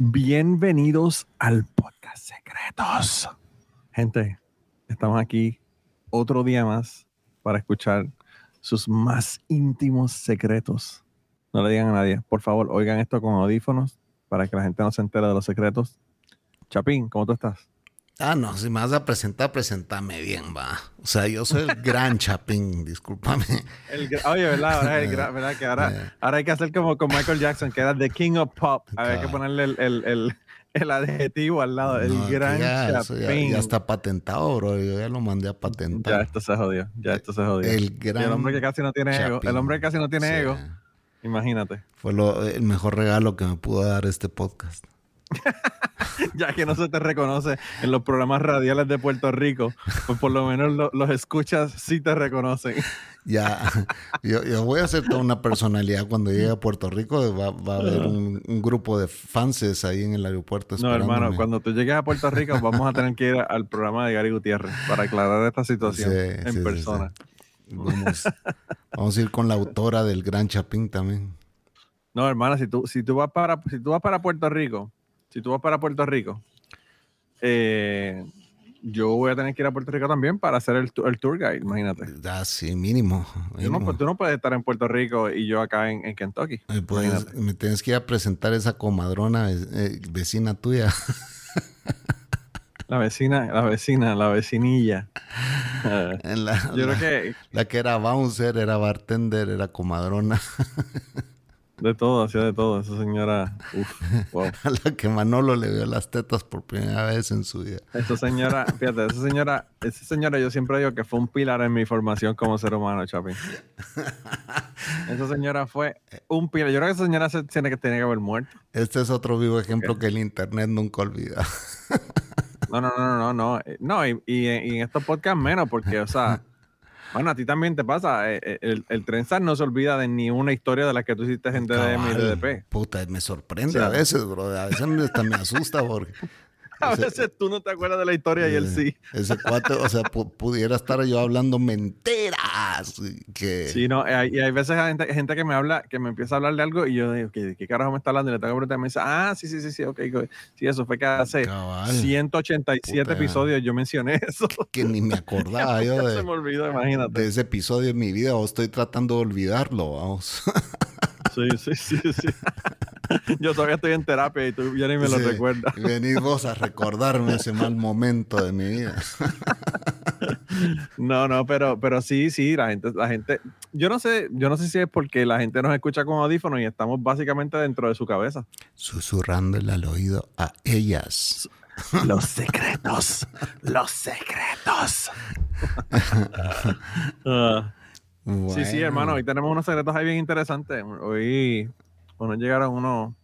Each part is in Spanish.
Bienvenidos al podcast Secretos. Gente, estamos aquí otro día más para escuchar sus más íntimos secretos. No le digan a nadie. Por favor, oigan esto con audífonos para que la gente no se entere de los secretos. Chapín, ¿cómo tú estás? Ah, no, si me vas a presentar, presentame bien, va. O sea, yo soy el gran Chapín, discúlpame. El oye, ¿verdad? Ahora, es el gra- ¿verdad? Que ahora, ahora hay que hacer como con Michael Jackson, que era The King of Pop. Había que ponerle el, el, el, el adjetivo al lado. El No, gran ya, ya- Chapín. ya está patentado, bro. Yo ya lo mandé a Ya patentar. esto se jodió, ya esto se jodió. El Y gran el hombre que casi no tiene ego, el hombre que casi no tiene Sí. ego, imagínate. Fue lo- el mejor regalo que me pudo dar este podcast. Ya que no se te reconoce en los programas radiales de Puerto Rico, pues por lo menos lo- los escuchas sí te reconocen. Ya, yo, yo voy a ser toda una personalidad cuando llegue a Puerto Rico. Va, va a haber un, un grupo de fanses ahí en el aeropuerto No, hermano, cuando tú llegues a Puerto Rico vamos a tener que ir al programa de Gary Gutiérrez para aclarar esta situación Sí, en sí, sí, persona. Vamos, vamos a ir con la autora del Gran Chapín también. No, hermana, si tú, si tú vas para, si tú vas para Puerto Rico, si tú vas para Puerto Rico, eh, yo voy a tener que ir a Puerto Rico también para hacer el, el tour guide, imagínate. Ah, sí, mínimo. Tú no, mínimo. tú no puedes estar en Puerto Rico y yo acá en, en Kentucky. Me, tienes que ir a presentar esa comadrona eh, vecina tuya. La vecina, la vecina, la vecinilla. En la, yo la- creo que la que era bouncer, era bartender, era comadrona. de todo, hacía de todo. Esa señora, uf, wow. A la que Manolo le vio las tetas por primera vez en su vida. Esa señora, fíjate, esa señora, esa señora yo siempre digo que fue un pilar en mi formación como ser humano, Chapín. Esa señora fue un pilar. Yo creo que esa señora se tiene que, tiene que haber muerto. Este es otro vivo ejemplo que el internet nunca olvida. No, no, no, no, no. Eh, No, y, y y en estos podcasts menos, porque, o sea, bueno, a ti también te pasa. eh, eh, El, el Trenzar no se olvida de ni una historia de las que tú hiciste en DDM y. DDP. Puta, me sorprende O sea, a veces, bro. A veces hasta me asusta porque A Ese- veces tú no te acuerdas de la historia y él sí. ese cuate, o sea, pu- pudiera estar yo hablando mentiras. Que Sí, no, eh, hay- y hay veces hay gente, gente que me habla, que me empieza a hablar de algo y yo digo, ¿qué, de qué carajo me está hablando? Y le tengo que preguntar y me dice, ah, sí, sí, sí, sí, ok, ok. Sí, eso fue que hace Cabal. 187 Puta. episodios yo mencioné eso. que ni me acordaba yo Ya se de, me olvidó, imagínate. de ese episodio en mi vida o estoy tratando de olvidarlo, vamos. Sí, sí, sí, sí. Yo todavía estoy en terapia y tú ya ni me lo recuerdas. Venís vos a recordarme ese mal momento de mi vida. No, no, pero, pero sí, sí, la gente, la gente, yo no sé, yo no sé si es porque la gente nos escucha con audífonos y estamos básicamente dentro de su cabeza. Susurrándole al oído a ellas. Los secretos, los secretos. Ah, Sí, sí, Bueno. hermano, hoy tenemos unos secretos ahí bien interesantes. Hoy, bueno, llegaron unos,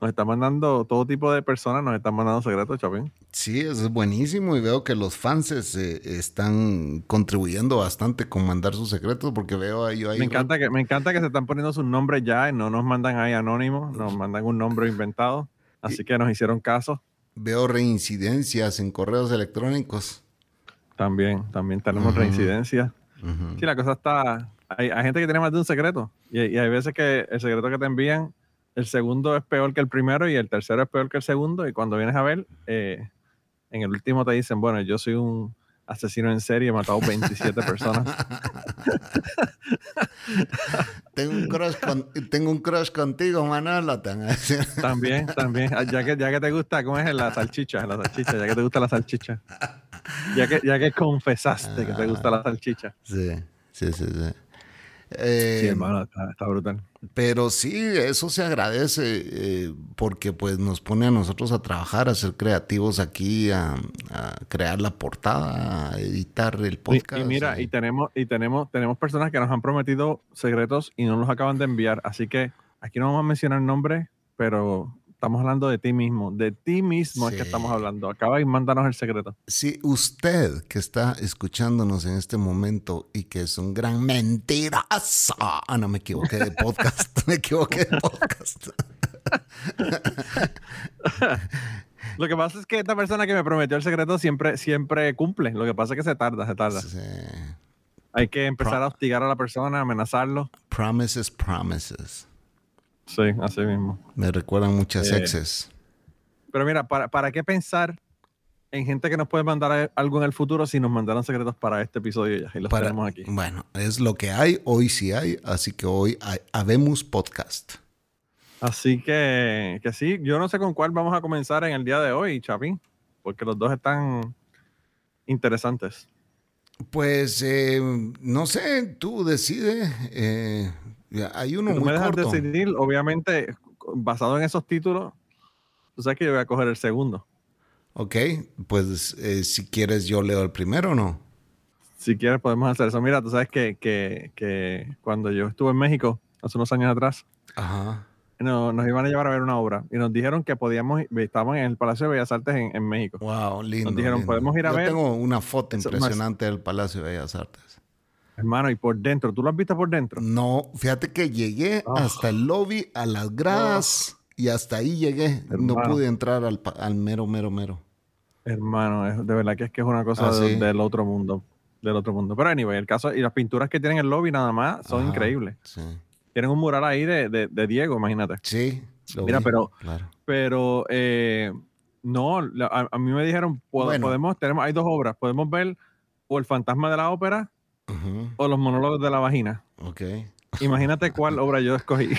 nos están mandando todo tipo de personas, nos están mandando secretos, Chapín. Sí, eso es buenísimo y veo que los fans eh, están contribuyendo bastante con mandar sus secretos porque veo ahí... ahí Me encanta que, me encanta que se están poniendo sus nombres ya y no nos mandan ahí anónimos, nos mandan un nombre inventado. Así que nos hicieron caso. Veo reincidencias en correos electrónicos. También, también tenemos Ujú. Sí, la cosa está. Hay, hay gente que tiene más de un secreto. Y, y hay veces que el secreto que te envían, el segundo es peor que el primero y el tercero es peor que el segundo. Y cuando vienes a ver, eh, en el último te dicen, bueno, yo soy un asesino en serie, he matado 27 personas. tengo, un crush con- tengo un crush contigo, Manolo. También, también. Ah, Ya que, ya que te gusta, ¿cómo es? La salchicha, la salchicha, ya que te gusta la salchicha. Ya que, ya que confesaste que te gusta la salchicha. Sí, sí, sí, sí. Sí, Eh, hermano, está, está brutal. Pero sí, eso se agradece eh, porque pues nos pone a nosotros a trabajar, a ser creativos aquí, a, a crear la portada, a editar el Y- podcast. Y, mira, y- y tenemos, y tenemos, tenemos personas que nos han prometido secretos y no los acaban de enviar. Así que aquí no vamos a mencionar nombres, pero estamos hablando de ti mismo. De ti mismo es que estamos hablando. Acaba y mándanos el secreto. Si usted que está escuchándonos en este momento y que es un gran mentiroso. Ah, no me equivoqué de podcast. me equivoqué de podcast. Lo que pasa es que esta persona que me prometió el secreto siempre, siempre cumple. Lo que pasa es que se tarda, se tarda. Sí. Hay que empezar a hostigar a la persona, amenazarlo. Promises, promises. Sí, así mismo. Me recuerdan muchas Eh, exes. Pero mira, ¿para, ¿para qué pensar en gente que nos puede mandar algo en el futuro si nos mandaron secretos para este episodio ya? Y los Para- tenemos aquí. Bueno, es lo que hay, hoy sí hay, así que hoy hay, habemos podcast. Así que, que sí, yo no sé con cuál vamos a comenzar en el día de hoy, Chapín, porque los dos están interesantes. Pues eh, no sé, tú decide. eh, ya, hay uno Si muy me dejas corto. decidir, obviamente, basado en esos títulos, tú sabes que yo voy a coger el segundo. Ok, pues eh, si quieres yo leo el primero o no. Si quieres, podemos hacer eso. Mira, tú sabes que, que, que cuando yo estuve en México, hace unos años atrás, Ajá. no- nos iban a llevar a ver una obra y nos dijeron que podíamos, estábamos en el Palacio de Bellas Artes en, en México. Wow, lindo. Nos dijeron, lindo. "Podemos ir a Yo ver". tengo una foto impresionante del Palacio de Bellas Artes. Hermano, y por dentro, ¿tú lo has visto por dentro? No, fíjate que llegué Ah. hasta el lobby, a las gradas y hasta ahí llegué. No pude entrar al, al mero, mero, mero. Hermano, es- de verdad que es que es una cosa Ah, de- sí. del otro mundo. Del otro mundo. Pero anyway, el caso, y las pinturas que tienen en el lobby nada más son Ajá, increíbles. Sí. Tienen un mural ahí de, de- de Diego, imagínate. Sí. lo Mira, vi, pero- Claro. Pero eh, no, a, a mí me dijeron, Bueno. podemos, tenemos, hay dos obras, podemos ver o el fantasma de la ópera Ujú, o los monólogos de la vagina. Ok. Imagínate cuál obra yo escogí.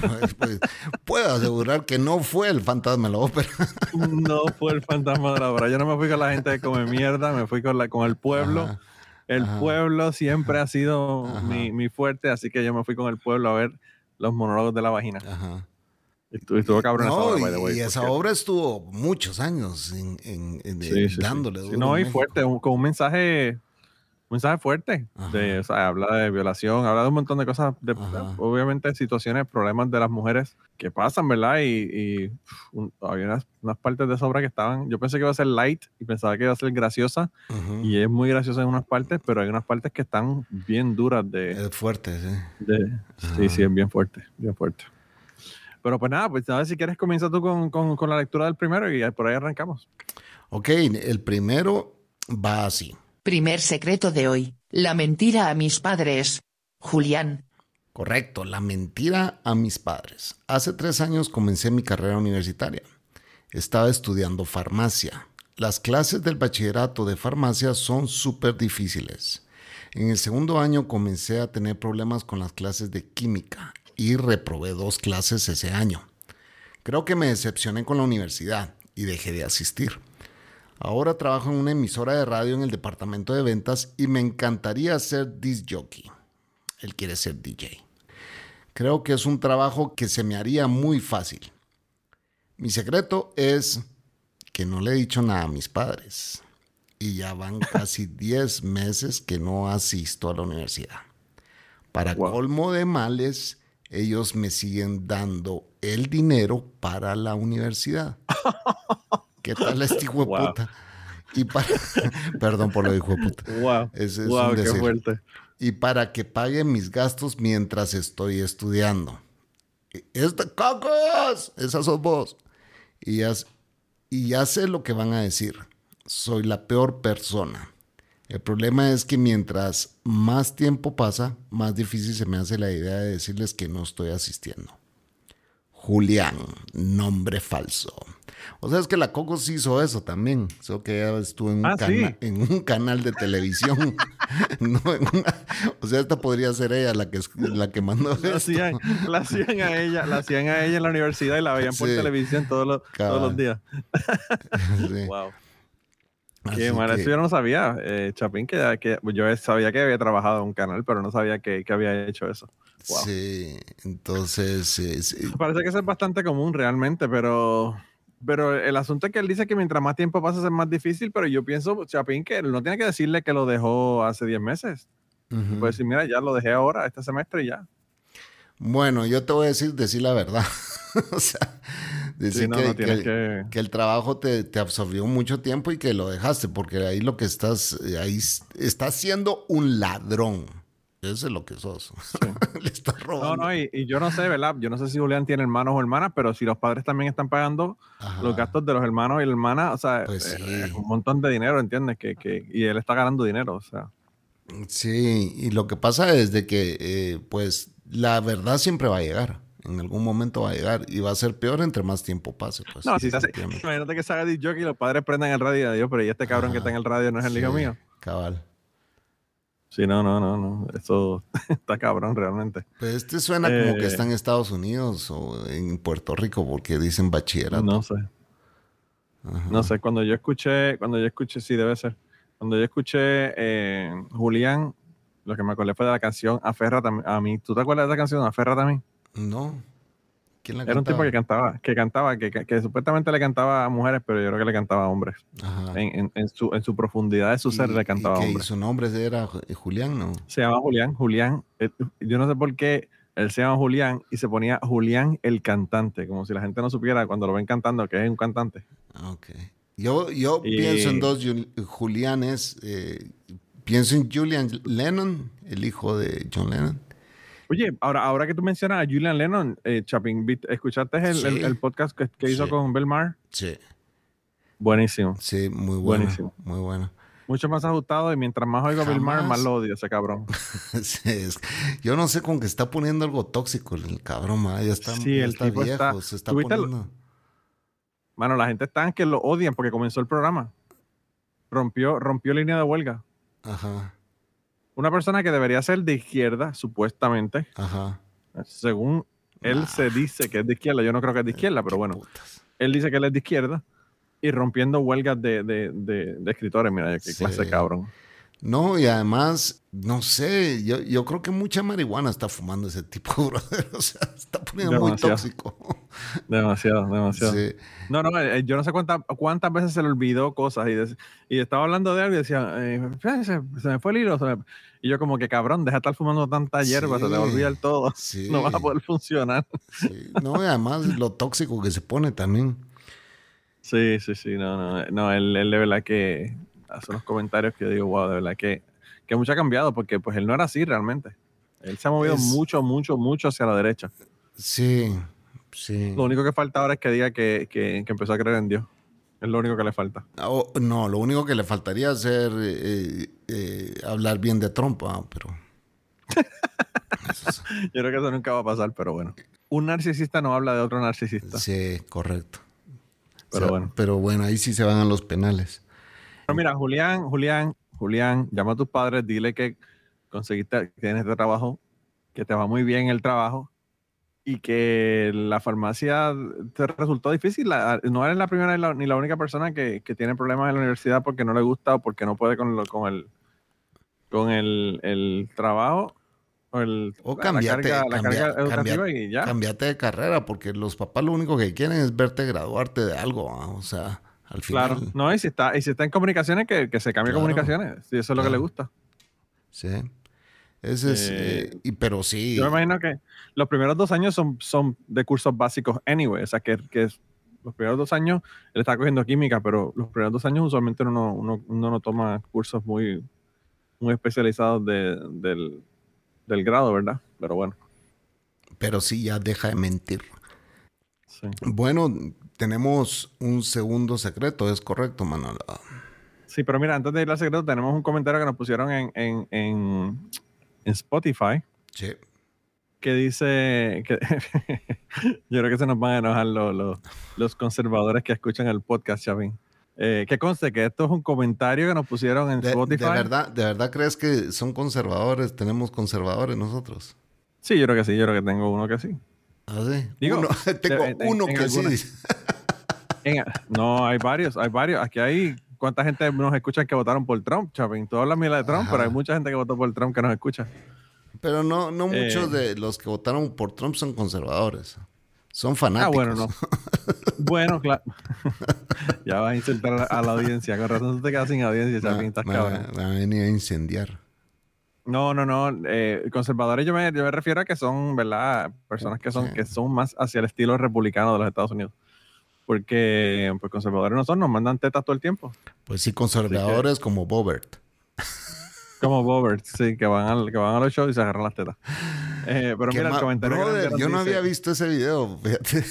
Pues, pues, puedo asegurar que no fue el fantasma de la ópera. No fue el fantasma de la obra. Yo no me fui con la gente que come mierda, me fui con, la, con el pueblo. Ajá. El Ajá. pueblo siempre ha sido mi, mi fuerte, así que yo me fui con el pueblo a ver los monólogos de la vagina. Ajá. Estuvo, estuvo cabrón esa No, obra, y, by the way, y esa obra estuvo muchos años en, en- en- Sí, sí, dándole. Sí, duro no, y fuerte, con un mensaje, mensaje fuerte. De, Ajá. o sea, habla de violación, habla de un montón de cosas, de, Ajá. obviamente situaciones, problemas de las mujeres que pasan, ¿verdad? Y, y, un- había unas, unas partes de esa obra que estaban, yo pensé que iba a ser light y pensaba que iba a ser graciosa, Ujú. y es muy graciosa en unas partes, pero hay unas partes que están bien duras de... Es fuerte, sí. de- sí, sí, es bien fuerte, bien fuerte. Pero pues nada, pues a ver si quieres comienza tú con, con- con la lectura del primero y por ahí arrancamos. Ok, el primero va así. Primer secreto de hoy. La mentira a mis padres. Julián. Correcto, la mentira a mis padres. Hace tres años comencé mi carrera universitaria. Estaba estudiando farmacia. Las clases del bachillerato de farmacia son súper difíciles. En el segundo año comencé a tener problemas con las clases de química y reprobé dos clases ese año. Creo que me decepcioné con la universidad y dejé de asistir. Ahora trabajo en una emisora de radio en el departamento de ventas y me encantaría ser disc jockey. Él quiere ser DJ. Creo que es un trabajo que se me haría muy fácil. Mi secreto es que no le he dicho nada a mis padres. Y ya van casi 10 meses que no asisto a la universidad. Para Wow. colmo de males, ellos me siguen dando el dinero para la universidad. ¿Qué tal este hijo de Wow. puta? Y para... Perdón por lo de hijo de puta. Wow, es wow, un qué fuerte. y para que pague mis gastos mientras estoy estudiando. ¡Esta cocos! Esa sos vos. Y ya, y ya sé lo que van a decir. Soy la peor persona. El problema es que mientras más tiempo pasa, más difícil se me hace la idea de decirles que no estoy asistiendo. Julián, nombre falso. O sea, es que la Coco sí hizo eso también. Solo que ella estuvo en un, Ah, cana- sí. en un canal de televisión. No en una- o sea, esta podría ser ella la que, la que mandó La hacían, la hacían a ella, la hacían a ella en la universidad y la veían por Sí. televisión todos los, todos los días. Sí. Wow. Qué mal, que- eso yo no sabía, eh, Chapín, que, que yo sabía que había trabajado en un canal, pero no sabía que, que había hecho eso. Wow. Sí, entonces, eh, sí. Parece que eso es bastante común realmente, pero, pero el asunto es que él dice que mientras más tiempo pasa es más difícil, pero yo pienso, Chapín, que él no tiene que decirle que lo dejó hace 10 meses. Ujú. Puede decir, mira, ya lo dejé ahora, este semestre y ya. Bueno, yo te voy a decir, decir la verdad. o sea, decir Sí, no, que, no que- que... que el trabajo te, te absorbió mucho tiempo y que lo dejaste, porque ahí lo que estás, eh, ahí estás siendo un ladrón. Eso es lo que sos. Le estás No, robando. no, y, y yo no sé, ¿verdad? Yo no sé si Julián tiene hermanos o hermanas, pero si los padres también están pagando Ajá. los gastos de los hermanos y la hermana, o sea, Pues eh, sí. es un montón de dinero, ¿entiendes? Que, que, y él está ganando dinero, o sea. Sí, y lo que pasa es de que, eh, pues, la verdad siempre va a llegar. En algún momento va a llegar y va a ser peor entre más tiempo pase. Pues, No, si se hace, imagínate que se haga jockey y los padres prendan el radio y Dios, pero ¿y este cabrón que está en el radio no es el hijo mío? Cabal. Sí, no, no, no, no. Eso está cabrón realmente. Pues este suena como que Eh. está en Estados Unidos o en Puerto Rico porque dicen bachillerato. No sé. No sé, cuando yo escuché, cuando yo escuché, sí debe ser. Cuando yo escuché eh, Julián, lo que me acordé fue de la canción Aférrate a mí-. ¿Tú te acuerdas de esa canción, Aférrate a mí? No. ¿Quién la Era un tipo que cantaba, que cantaba, que, que- que supuestamente le cantaba a mujeres, pero yo creo que le cantaba a hombres. Ajá. En, en- en su, en su profundidad de su ser le cantaba a y hombres. su nombre era Ju- Julián, ¿no? Se llama Julián, Julián. eh, yo no sé por qué él se llama Julián y se ponía Julián el cantante, como si la gente no supiera cuando lo ven cantando que es un cantante. Ah, Ok. Yo, yo Y- pienso en dos Jul- Julianes. eh, pienso en Julian Lennon, el hijo de John Lennon. Oye, ahora, ahora que tú mencionas a Julian Lennon, eh, Chapin, ¿viste- ¿escuchaste el, Sí. el- el podcast que, que hizo Sí. con Bill Maher? Sí, Buenísimo. sí, muy bueno. Buenísimo. Muy bueno. Mucho más ajustado y mientras más oigo a Jamás. más lo odio ese cabrón. Sí, es- yo no sé con qué está poniendo algo tóxico el cabrón, ma, ya está, Sí, ya el está tipo viejo, está- se está ¿Tuviste el- poniendo. Mano, la gente está en que lo odian porque comenzó el programa. Rompió, rompió línea de huelga. Ajá, Una persona que debería ser de izquierda, supuestamente, ajá. según él Nah. se dice que es de izquierda, yo no creo que es de izquierda, pero bueno, Putas. él dice que él es de izquierda y rompiendo huelgas de, de- de- de escritores, mira, qué Sí. clase de cabrón. No, y además, no sé, yo, yo creo que mucha marihuana está fumando ese tipo, brother. O sea, está poniendo muy tóxico. Demasiado, demasiado. Sí. No, no, eh, yo no sé cuántas cuántas veces se le olvidó cosas y, y estaba hablando de algo y decía, eh, "Fíjate, se, se me fue el hilo. se me-". Y yo como que cabrón, deja de estar fumando tanta hierba, se te va a olvidar todo. Sí. No vas a poder funcionar. No, y además lo tóxico que se pone también. Sí, sí, sí, no, no, no, él, él de verdad que hace unos comentarios que yo digo, wow, de verdad que, que mucho ha cambiado porque pues él no era así realmente. Él se ha movido Es- mucho, mucho, mucho hacia la derecha. Sí, sí. Lo único que falta ahora es que diga que, que, que empezó a creer en Dios. Es lo único que le falta. Oh, no, lo único que le faltaría hacer eh, eh, hablar bien de Trump, ah, pero Yo creo que eso nunca va a pasar, pero bueno. Un narcisista no habla de otro narcisista. sí, correcto. Pero O sea, bueno. Pero bueno, ahí sí se van a los penales. Pero mira, Julián, Julián, Julián, llama a tus padres, dile que conseguiste, que tienes este trabajo, que te va muy bien el trabajo y que la farmacia te resultó difícil. La- no eres la primera ni la, ni la única persona que, que tiene problemas en la universidad porque no le gusta o porque no puede con, lo- con el con el, el trabajo o, el, O la- cambiate, la carga, la cambia- carga educativa cambia- y ya. Cambiate de carrera, porque los papás lo único que quieren es verte graduarte de algo. ah, O sea, al final. Claro, no, y si está, y si está en comunicaciones, que, que se cambie Claro. comunicaciones, si eso es lo que le gusta. Sí. Ese es. Eh, eh, y, pero sí. Yo me imagino que los primeros dos años son, son de cursos básicos anyway, o sea que, que es- los primeros dos años él está cogiendo química, pero los primeros dos años usualmente uno, no- uno, uno no toma cursos muy, muy especializados de- del, del grado, ¿verdad? Pero bueno, Pero sí, ya deja de mentir. sí. Bueno, tenemos un segundo secreto, es correcto, Manolo. Sí, pero mira, antes de ir al secreto, tenemos un comentario que nos pusieron en, en, en, en Spotify Sí. que dice que yo creo que se nos van a enojar los, los, los conservadores que escuchan el podcast, Chavín. Eh, que conste que esto es un comentario que nos pusieron en De, Spotify. de verdad, ¿De verdad crees que son conservadores? ¿Tenemos conservadores nosotros? Sí, yo creo que sí, yo creo que tengo uno que sí. ¿Ah, sí? Digo, Uno- tengo en- en- uno en que sí. no, hay varios, hay varios. Aquí hay cuánta gente nos escucha que votaron por Trump, Chavín. Tú hablas mierda de Trump, Ajá. pero hay mucha gente que votó por Trump que nos escucha. Pero no, no Eh. muchos de los que votaron por Trump son conservadores. Son fanáticos. Ah, bueno, no. bueno, claro. ya vas a insultar a la, a la audiencia. Con razón tú te quedas sin audiencia, Chavín. Estás me, cabrón. me, me va a venir a incendiar. No, no, no. eh, conservadores yo me, yo me refiero a que son, ¿verdad? Personas que son, que son más hacia el estilo republicano de los Estados Unidos. Porque pues, conservadores no son, nos mandan tetas todo el tiempo. Pues sí, conservadores como Bobert. Como Bobert, sí, que van, al, que van a los shows y se agarran las tetas. Eh, pero mira, el comentario Brother, yo no dice, había visto ese video, fíjate.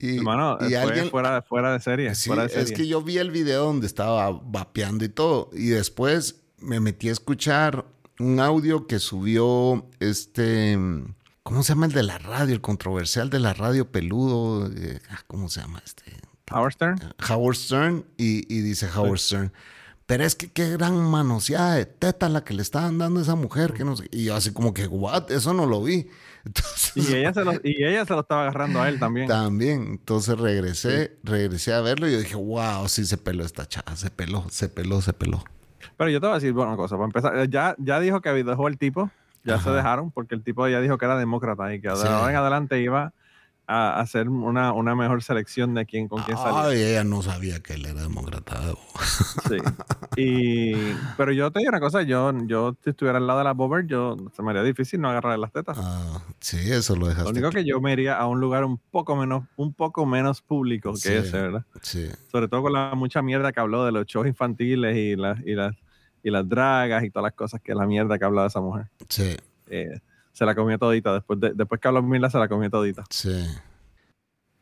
y, Hermano, y fue alguien, fuera, fuera de serie. Sí, fuera de es serie. que yo vi el video donde estaba vapeando y todo. Y después me metí a escuchar un audio que subió este. ¿Cómo se llama el de la radio? El controversial de la radio peludo. eh, ah, ¿Cómo se llama este? Howard Stern. Howard Stern. Y, y dice Howard Stern. Pero es que qué gran manoseada de teta la que le estaban dando a esa mujer. Que no sé- Y yo así como que, what? Eso no lo vi. Entonces, Y ella, se lo, y ella se lo estaba agarrando a él también. también. Entonces regresé, regresé a verlo y yo dije, wow, sí se peló esta chava, se peló, se peló, se peló. Pero yo te voy a decir bueno, una cosa. Para empezar, eh, ya, ya dijo que dejó el tipo. Ya se dejaron porque el tipo ya dijo que era demócrata y que de Sí. ahora en adelante iba a hacer una, una mejor selección de quién con quién salir. Ay, ella no sabía que él era demócrata. Sí. Y, pero yo te digo una cosa, yo, yo si estuviera al lado de la Bobber, yo se me haría difícil no agarrarle las tetas. Ah, sí, eso lo dejaste. Lo único que yo me iría a un lugar un poco menos, un poco menos público que Sí. ese, ¿verdad? Sí, Sobre todo con la mucha mierda que habló de los shows infantiles y las, y las, y las dragas y todas las cosas que la mierda que hablaba esa mujer. sí, Eh, se la comió todita. Después, de- después que habló mierda, se la comió todita. sí.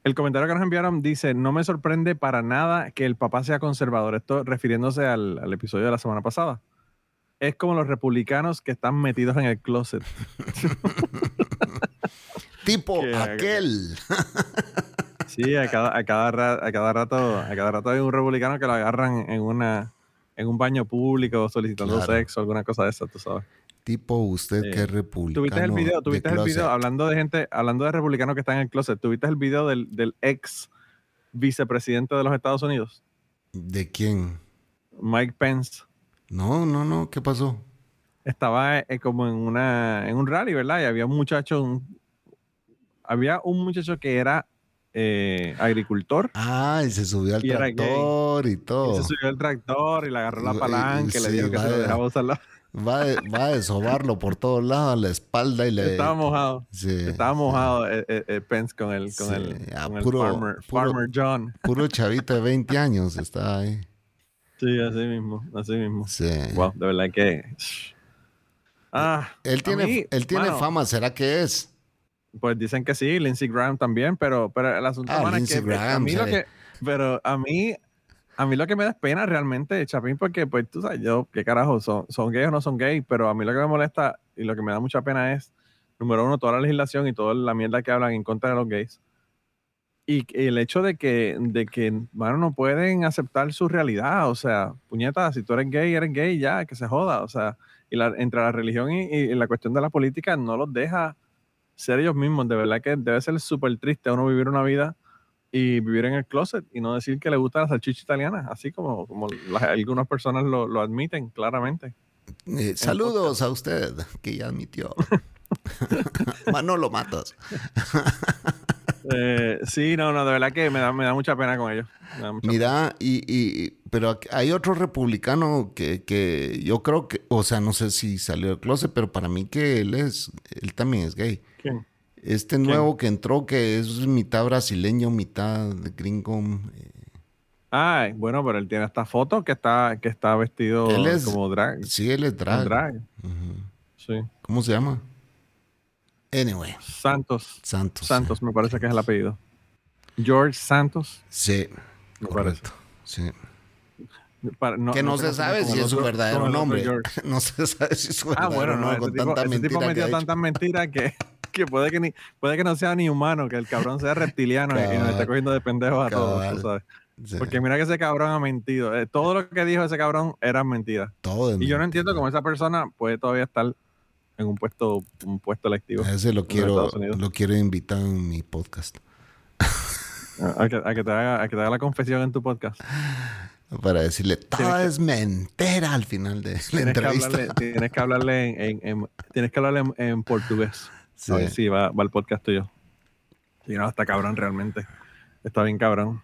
El comentario que nos enviaron dice, no me sorprende para nada que el papá sea conservador. Esto refiriéndose al, al episodio de la semana pasada. Es como los republicanos que están metidos en el closet. Tipo Que- aquel. Sí, a cada, a cada, a cada rato, a cada rato hay un republicano que lo agarran en una en un baño público solicitando Claro. sexo, alguna cosa de esa, tú sabes. Tipo usted que es republicano. ¿Tuviste el video? de ¿Tuviste el video? Hablando de gente, hablando de republicanos que están en el closet, ¿tuviste el video del, del ex vicepresidente de los Estados Unidos, ¿De quién? Mike Pence? No, no, no. ¿Qué pasó? Estaba eh, como en una en un rally, ¿verdad? Y había un muchacho, un- había un muchacho que era eh, agricultor. Ah, y se subió al Y tractor y Y todo. se subió el tractor y le agarró Y- la y- palanca y le sí, dijo que se lo dejaba usar la... Va, va a desobarlo por todos lados, la espalda y le... Estaba mojado. Sí. Estaba mojado eh, eh, eh, Pence con el, con Sí, el, a con el puro- farmer, puro- farmer John. Puro chavito de 20 años está ahí. Sí, así mismo, así mismo. Sí. Wow, de verdad que... Ah, Él tiene, mí, él tiene fama, ¿será que es? Pues dicen que sí, Lindsey Graham también, pero, pero el asunto Ah, es que pues, a Graham, mí lo sí. que, pero a mí, a mí lo que me da pena realmente, Chapín, porque pues tú sabes, yo, qué carajo, son, son gays o no son gays, pero a mí lo que me molesta y lo que me da mucha pena es, número uno, toda la legislación y toda la mierda que hablan en contra de los gays. Y y el hecho de que, de que, bueno, no pueden aceptar su realidad, o sea, puñeta, si tú eres gay, eres gay, ya, que se joda, o sea, y la, entre la religión y, y la cuestión de la política no los deja ser ellos mismos. De verdad que debe ser súper triste uno vivir una vida y vivir en el closet y no decir que le gusta la salchicha italiana, así como, como las- algunas personas lo, lo admiten claramente. Eh, saludos a usted, que ya admitió. Manolo Matos. Eh, sí, no, no, de verdad que me da, me da mucha pena con ellos. Mira, y, y- pero hay otro republicano que, que yo creo que, o sea, no sé si salió del closet, pero para mí que él es, él también es gay. ¿Quién? Este nuevo que entró, que es mitad brasileño, mitad gringo. Ay, bueno, pero él tiene esta foto que está, que está vestido Él es como drag. Sí, él es drag. Sí. ¿Cómo se llama? Anyway, Santos. Santos. Santos, me parece que es el apellido. George Santos. Sí, Me correcto. Sí. Para- no- que no, se sabe si es su otro- verdadero nombre. No se sabe si es su Ah, verdadero bueno, no, nombre con tipo, tanta tipo mentira que metió tantas mentiras que que puede que ni, puede que no sea ni humano, que el cabrón sea reptiliano y- y, nos esté cogiendo de pendejos a todos, tú sabes. Sí, Porque mira que ese cabrón ha mentido. Eh, todo lo que dijo ese cabrón era mentira. todo es Y yo no entiendo cómo esa persona puede todavía estar en un puesto, un puesto electivo. A ese lo quiero, lo quiero invitar en mi podcast. A que, a que te haga, a que te haga la confesión en tu podcast. Para decirle, todo es mentira al final de la Tienes que entrevista. hablarle, tienes que hablarle en, en- en- tienes que hablarle en, en portugués. Sí. A ver si va, va el podcast tuyo. Sí, no, está cabrón realmente. Está bien cabrón.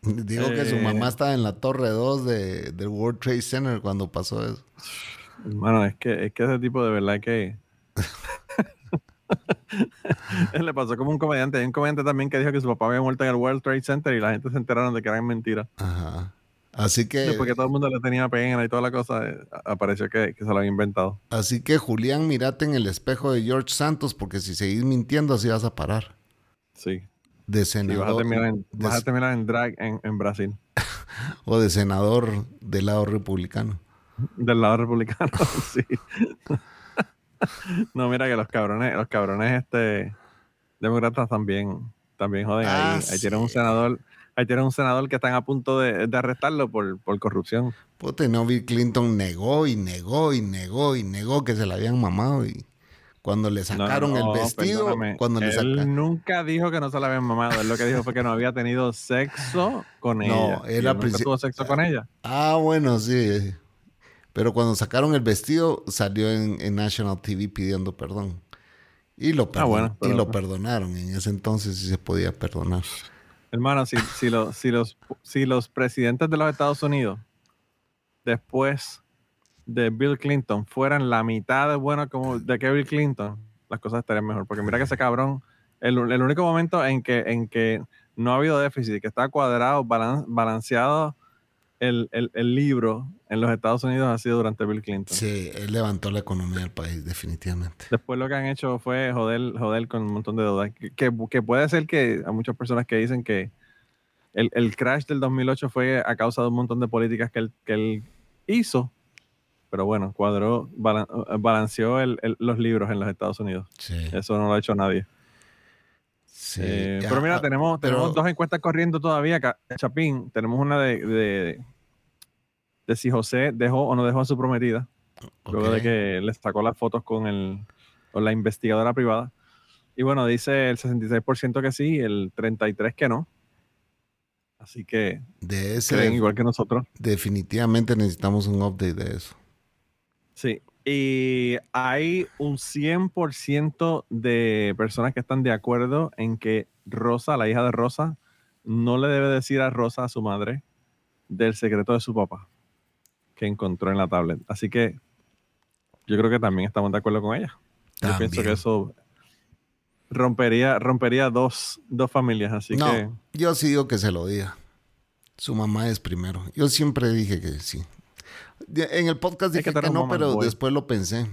Digo que su Eh. mamá estaba en la torre 2 de, del World Trade Center cuando pasó eso. Hermano, es que, es que ese tipo de verdad que. Le pasó como un comediante. Hay un comediante también que dijo que su papá había muerto en el World Trade Center y la gente se enteraron de que eran mentiras. Ajá. Así que, Después que todo el mundo le tenía pena y toda la cosa, eh, apareció que, que se lo había inventado. así que Julián, mirate en el espejo de George Santos, porque si seguís mintiendo, así vas a parar. Sí. De Y vas a senador, terminar en, de- vas a terminar en drag en, en Brasil. o de senador del lado republicano. Del lado republicano, sí. no, mira que los cabrones, los cabrones este demócratas también, también joden. Ah, ahí, ahí tienen un sí. senador, ahí tienen un senador que están a punto de, de arrestarlo por, por corrupción. Puta, no, Bill Clinton negó y negó y negó y negó que se la habían mamado. Y cuando le No, sacaron no, el vestido, perdóname. cuando le Él nunca dijo que no se la habían mamado. Él lo que dijo fue que no había tenido sexo con No, ella. él nunca princi- tuvo sexo con ella. Ah, bueno, sí. Pero cuando sacaron el vestido, salió en, en National TV pidiendo perdón. Y lo, Ah, perdon- bueno, pero- y lo perdonaron. En ese entonces sí se podía perdonar. Hermano, si, si, lo- si, los, si los presidentes de los Estados Unidos, después de Bill Clinton, fueran la mitad de buenos como de que Bill Clinton, las cosas estarían mejor. Porque mira que ese cabrón, el, el único momento en que, en que no ha habido déficit, que está cuadrado, balan- balanceado el, el- el libro en los Estados Unidos ha sido durante Bill Clinton. Sí, él levantó la economía del país, definitivamente. Después lo que han hecho fue joder, joder con un montón de deudas. Que, que- que puede ser que hay muchas personas que dicen que el, el crash del 2008 fue a causa de un montón de políticas que él, que él hizo. Pero bueno, cuadró, balan- balanceó el- el- los libros en los Estados Unidos. Sí. Eso no lo ha hecho nadie. sí. Eh, pero mira, tenemos, pero- tenemos dos encuestas corriendo todavía. acá. Chapín, tenemos una de, de, de si José dejó o no dejó a su prometida. luego de que le sacó las fotos con, el, con la investigadora privada. Y bueno, dice el 66% que sí, el 33% que no. Así que De ese, creen igual que nosotros. definitivamente necesitamos un update de eso. Sí. Y hay un 100% de personas que están de acuerdo en que Rosa, la hija de Rosa, no le debe decir a Rosa, a su madre, del secreto de su papá que encontró en la tablet. Así que yo creo que también estamos de acuerdo con ella. Yo pienso También. que eso rompería, rompería dos, dos familias. Así no, que yo sí digo que se lo diga. Su mamá es primero. Yo siempre dije que sí. En el podcast Es dije que que, no, pero boy. después lo pensé.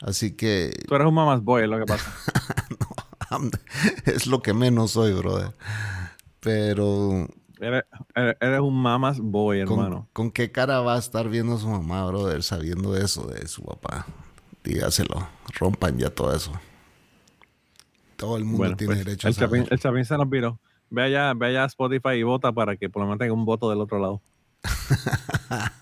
Así que tú eres un mamás boy, lo que pasa. es lo que menos soy, brother. Pero eres, un mamás boy, ¿con, hermano. con qué cara va a estar viendo su mamá, brother, sabiendo eso de su papá? Dígaselo. Rompan ya todo eso. Todo el mundo Bueno, tiene pues, derecho a el, chapín, saber. el Chapín se nos viró. Ve allá, ve allá a Spotify y vota para que por lo menos tenga un voto del otro lado.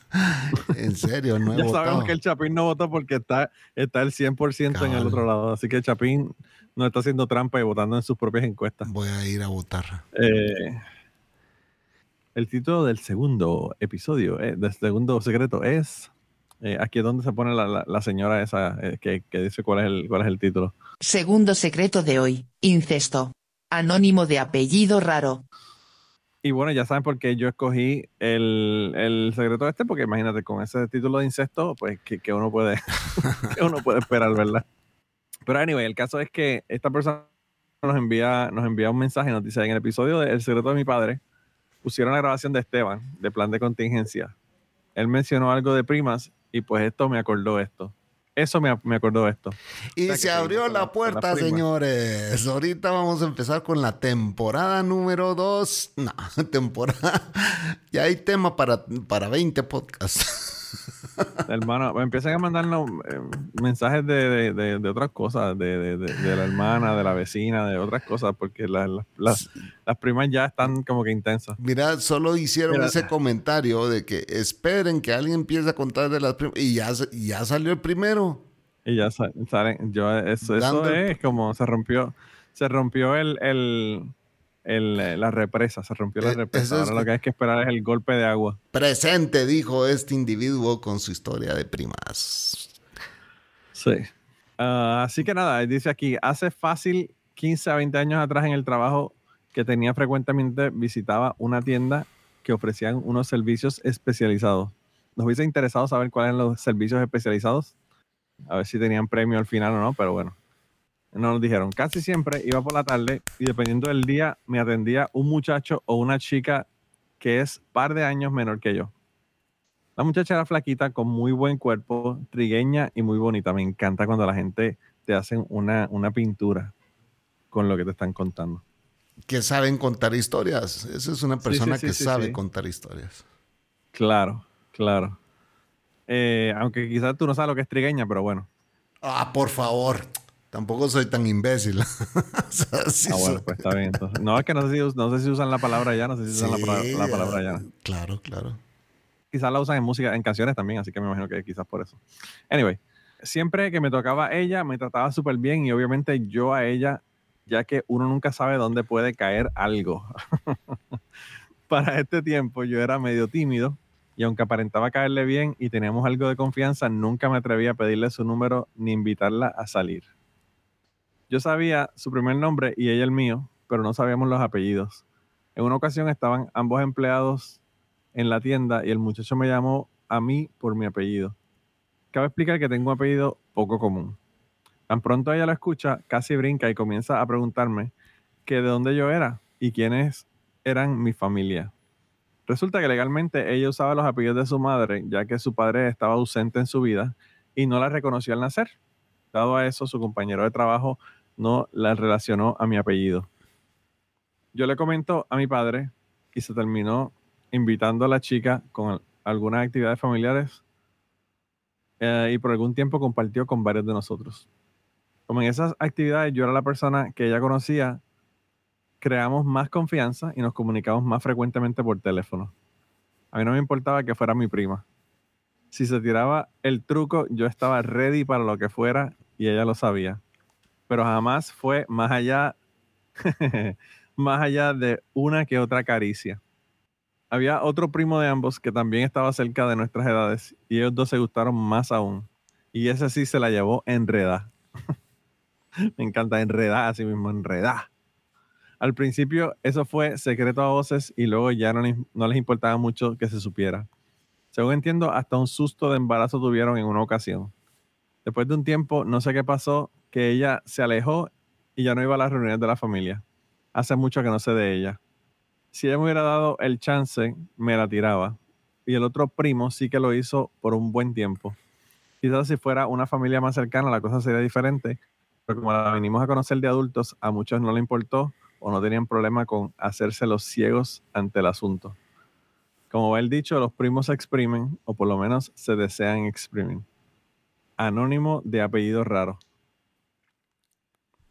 En serio, no he ya votado. sabemos que el Chapín no votó porque está, está el 100% en el Cabal. otro lado. Así que el Chapín no está haciendo trampa y votando en sus propias encuestas. Voy a ir a votar. Eh, el título del segundo episodio, eh, del segundo secreto, es eh, aquí es donde se pone la, la- la señora esa eh, que, que dice cuál es, el, cuál es el título. Segundo secreto de hoy, incesto. Anónimo de apellido raro. Y bueno, ya saben por qué yo escogí el, el secreto este, porque imagínate, con ese título de incesto, pues que, que uno puede que uno puede esperar, ¿verdad? Pero anyway, el caso es que esta persona nos envía, nos envía un mensaje, nos dice en el episodio de El secreto de mi padre, pusieron la grabación de Esteban, de plan de contingencia. Él mencionó algo de primas y pues esto me acordó esto. Eso me, me acordó esto. Y O sea, se abrió la- puerta, señores. Ahorita vamos a empezar con la temporada número 2. No, temporada. Ya hay tema para, para 20 podcasts. hermano, me empiezan a mandarnos eh, mensajes de, de, de, de otras cosas, de, de, de- de la hermana, de la vecina, de otras cosas, porque la- la- las, las primas ya están como que intensas. Mira, solo hicieron Mira. ese comentario de que esperen que alguien empiece a contar de las primas. Y ya, ya salió el primero. Y ya sa- salen, yo, eso, eso es como se rompió, se rompió el, el, el, la represa, se rompió la Eh, represa. es Ahora lo que- que hay que esperar es el golpe de agua. Presente, dijo este individuo con su historia de primas. Sí. Ah, así que nada, dice aquí, hace fácil 15 a 20 años atrás en el trabajo que tenía frecuentemente visitaba una tienda que ofrecían unos servicios especializados. Nos hubiese interesado saber cuáles eran los servicios especializados, a ver si tenían premio al final o no, pero bueno, no nos dijeron. Casi siempre iba por la tarde y dependiendo del día me atendía un muchacho o una chica que es par de años menor que yo. La muchacha era flaquita, con muy buen cuerpo, trigueña y muy bonita. Me encanta cuando la gente te hacen una, una pintura con lo que te están contando. Que saben contar historias. Esa es una Sí, sí, persona sí, que sabe contar historias. Claro, claro. Eh, aunque quizás tú no sabes lo que es trigueña, pero bueno. Ah, por favor. Tampoco soy tan imbécil. O sea, sí Ah, bueno, pues está bien. entonces. No, es que no sé, si, no sé si usan la palabra ya, no sé si usan la, palabra- Sí, la palabra ya. Claro, claro. quizás la usan en música, en canciones también, así que me imagino que quizás por eso. Anyway, siempre que me tocaba ella, me trataba súper bien y obviamente yo a ella, ya que uno nunca sabe dónde puede caer algo. Para este tiempo yo era medio tímido y aunque aparentaba caerle bien y teníamos algo de confianza, nunca me atreví a pedirle su número ni invitarla a salir. Yo sabía su primer nombre y ella el mío, pero no sabíamos los apellidos. En una ocasión estaban ambos empleados en la tienda y el muchacho me llamó a mí por mi apellido. Cabe explicar que tengo un apellido poco común. Tan pronto ella lo escucha, casi brinca y comienza a preguntarme que de dónde yo era y quiénes eran mi familia. Resulta que legalmente ella usaba los apellidos de su madre, ya que su padre estaba ausente en su vida y no la reconoció al nacer. Dado a eso, su compañero de trabajo no la relacionó a mi apellido. Yo le comento a mi padre y se terminó invitando a la chica con algunas actividades familiares eh, y por algún tiempo compartió con varios de nosotros. Como en esas actividades yo era la persona que ella conocía, creamos más confianza y nos comunicamos más frecuentemente por teléfono. A mí no me importaba que fuera mi prima. Si se tiraba el truco, yo estaba ready para lo que fuera y ella lo sabía. Pero jamás fue más allá, más allá de una que otra caricia. Había otro primo de ambos que también estaba cerca de nuestras edades y ellos dos se gustaron más aún. Y ese sí se la llevó enredada. Me encanta enredada, así mismo, enredada. Al principio eso fue secreto a voces y luego ya no no les importaba mucho que se supiera. Según entiendo, hasta un susto de embarazo tuvieron en una ocasión. Después de un tiempo, no sé qué pasó, que ella se alejó y ya no iba a las reuniones de la familia. Hace mucho que no sé de ella. Si ella me hubiera dado el chance, me la tiraba. Y el otro primo sí que lo hizo por un buen tiempo. Quizás si fuera una familia más cercana, la cosa sería diferente. Pero como la venimos a conocer de adultos, a muchos no le importó o no tenían problema con hacerse los ciegos ante el asunto. Como va el dicho, los primos se exprimen, o por lo menos se desean exprimir. Anónimo de apellido raro.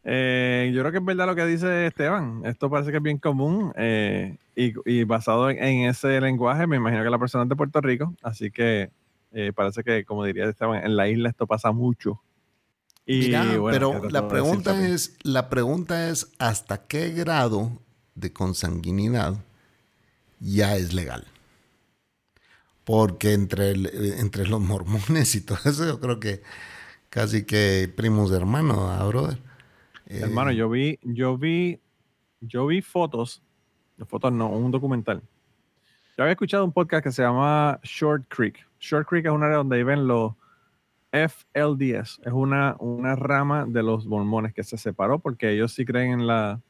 Eh, yo creo que es verdad lo que dice Esteban. Esto parece que es bien común eh, y, y basado en, en ese lenguaje, me imagino que la persona es de Puerto Rico, así que eh, parece que, como diría Esteban, en la isla esto pasa mucho. Y, Mira, bueno, ¿qué pero la pregunta es, la pregunta es hasta qué grado de consanguinidad ya es legal. Porque entre, el- eh, entre los mormones y todo eso, yo creo que casi que primos de hermano, ¿ah, brother? Eh, Hermano, yo vi, yo vi, yo vi fotos, fotos no, un documental. Yo había escuchado un podcast que se llama Short Creek. Short Creek es un área donde viven los FLDS. Es una, una rama de los mormones que se separó porque ellos sí creen en la,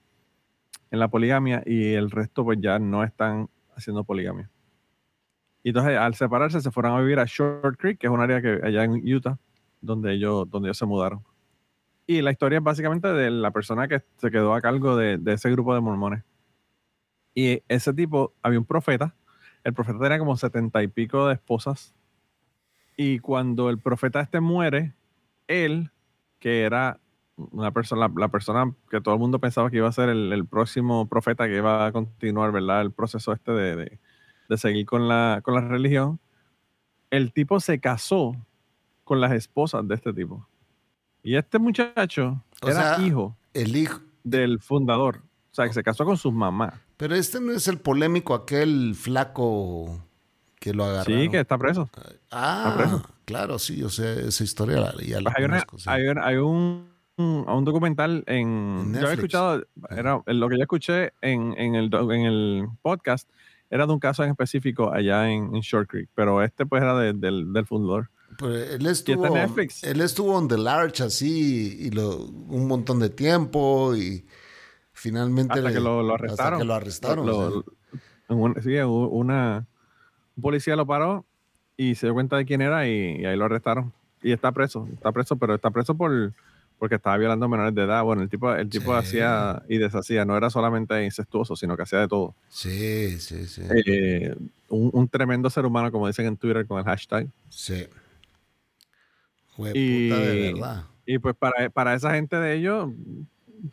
en la poligamia y el resto pues ya no están haciendo poligamia. Y entonces al separarse se fueron a vivir a Short Creek, que es un área que allá en Utah, donde ellos, donde ellos se mudaron. Y la historia es básicamente de la persona que se quedó a cargo de, de ese grupo de mormones. Y ese tipo, había un profeta. El profeta tenía como setenta y pico de esposas. Y cuando el profeta este muere, él, que era una persona, la, persona que todo el mundo pensaba que iba a ser el, próximo profeta que iba a continuar, ¿verdad? El proceso este de, seguir con la, con la religión, el tipo se casó con las esposas de este tipo. Y este muchacho era hijo, el hijo del fundador. O sea, que se casó con sus mamás. Pero este no es el polémico, aquel flaco que lo agarró. Sí, que está preso. Ah, claro, sí, o sea, esa historia ya la pues hay, hay, un, un, documental en... yo he escuchado, era, lo que yo escuché en, en, el, en el podcast era de un caso en específico allá en, Short Creek, pero este pues era del, del fundador. Pues él estuvo, él estuvo on the large así y lo, un montón de tiempo y finalmente hasta que lo, arrestaron. Hasta que lo arrestaron. sí, una, un policía lo paró y se dio cuenta de quién era y, ahí lo arrestaron. Y está preso, está preso, pero está preso por porque estaba violando menores de edad. Bueno, el tipo, el tipo hacía y deshacía, no era solamente incestuoso, sino que hacía de todo. Sí, sí, sí. Eh, un, tremendo ser humano, como dicen en Twitter con el hashtag. Sí. Y, de verdad. Y pues para, para esa gente de ellos,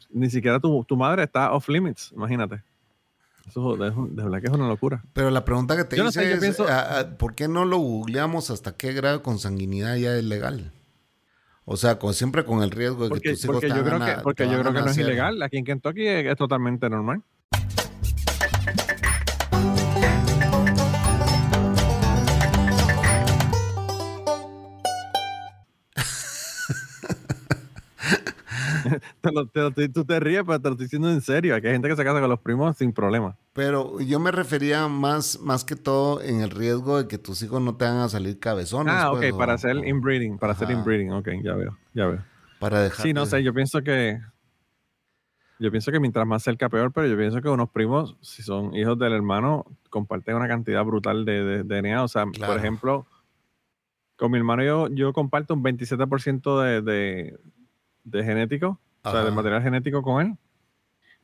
ni siquiera tu, tu madre está off limits, imagínate. Eso de, verdad que es una locura. Pero la pregunta que te hice es, ah, ah, ¿por qué no lo googleamos hasta qué grado de consanguinidad ya es legal? O sea, con, siempre con el riesgo de que tus hijos porque yo creo que, Porque yo creo que no es ilegal. Aquí en Kentucky es totalmente normal. Tú te ríes, pero te lo estoy diciendo en serio. Aquí hay gente que se casa con los primos sin problema. Pero yo me refería más, más que todo en el riesgo de que tus hijos no te van a salir cabezones. Ah, ok, pues, para hacer inbreeding, para hacer inbreeding, ok, ya veo, ya veo. Para dejar. Sí, no sé, yo pienso que. Yo pienso que mientras más cerca, peor, pero yo pienso que unos primos, si son hijos del hermano, comparten una cantidad brutal de, DNA. O sea, por ejemplo, con mi hermano yo, yo comparto un 27% de, de, de genético o sea, de material genético con él.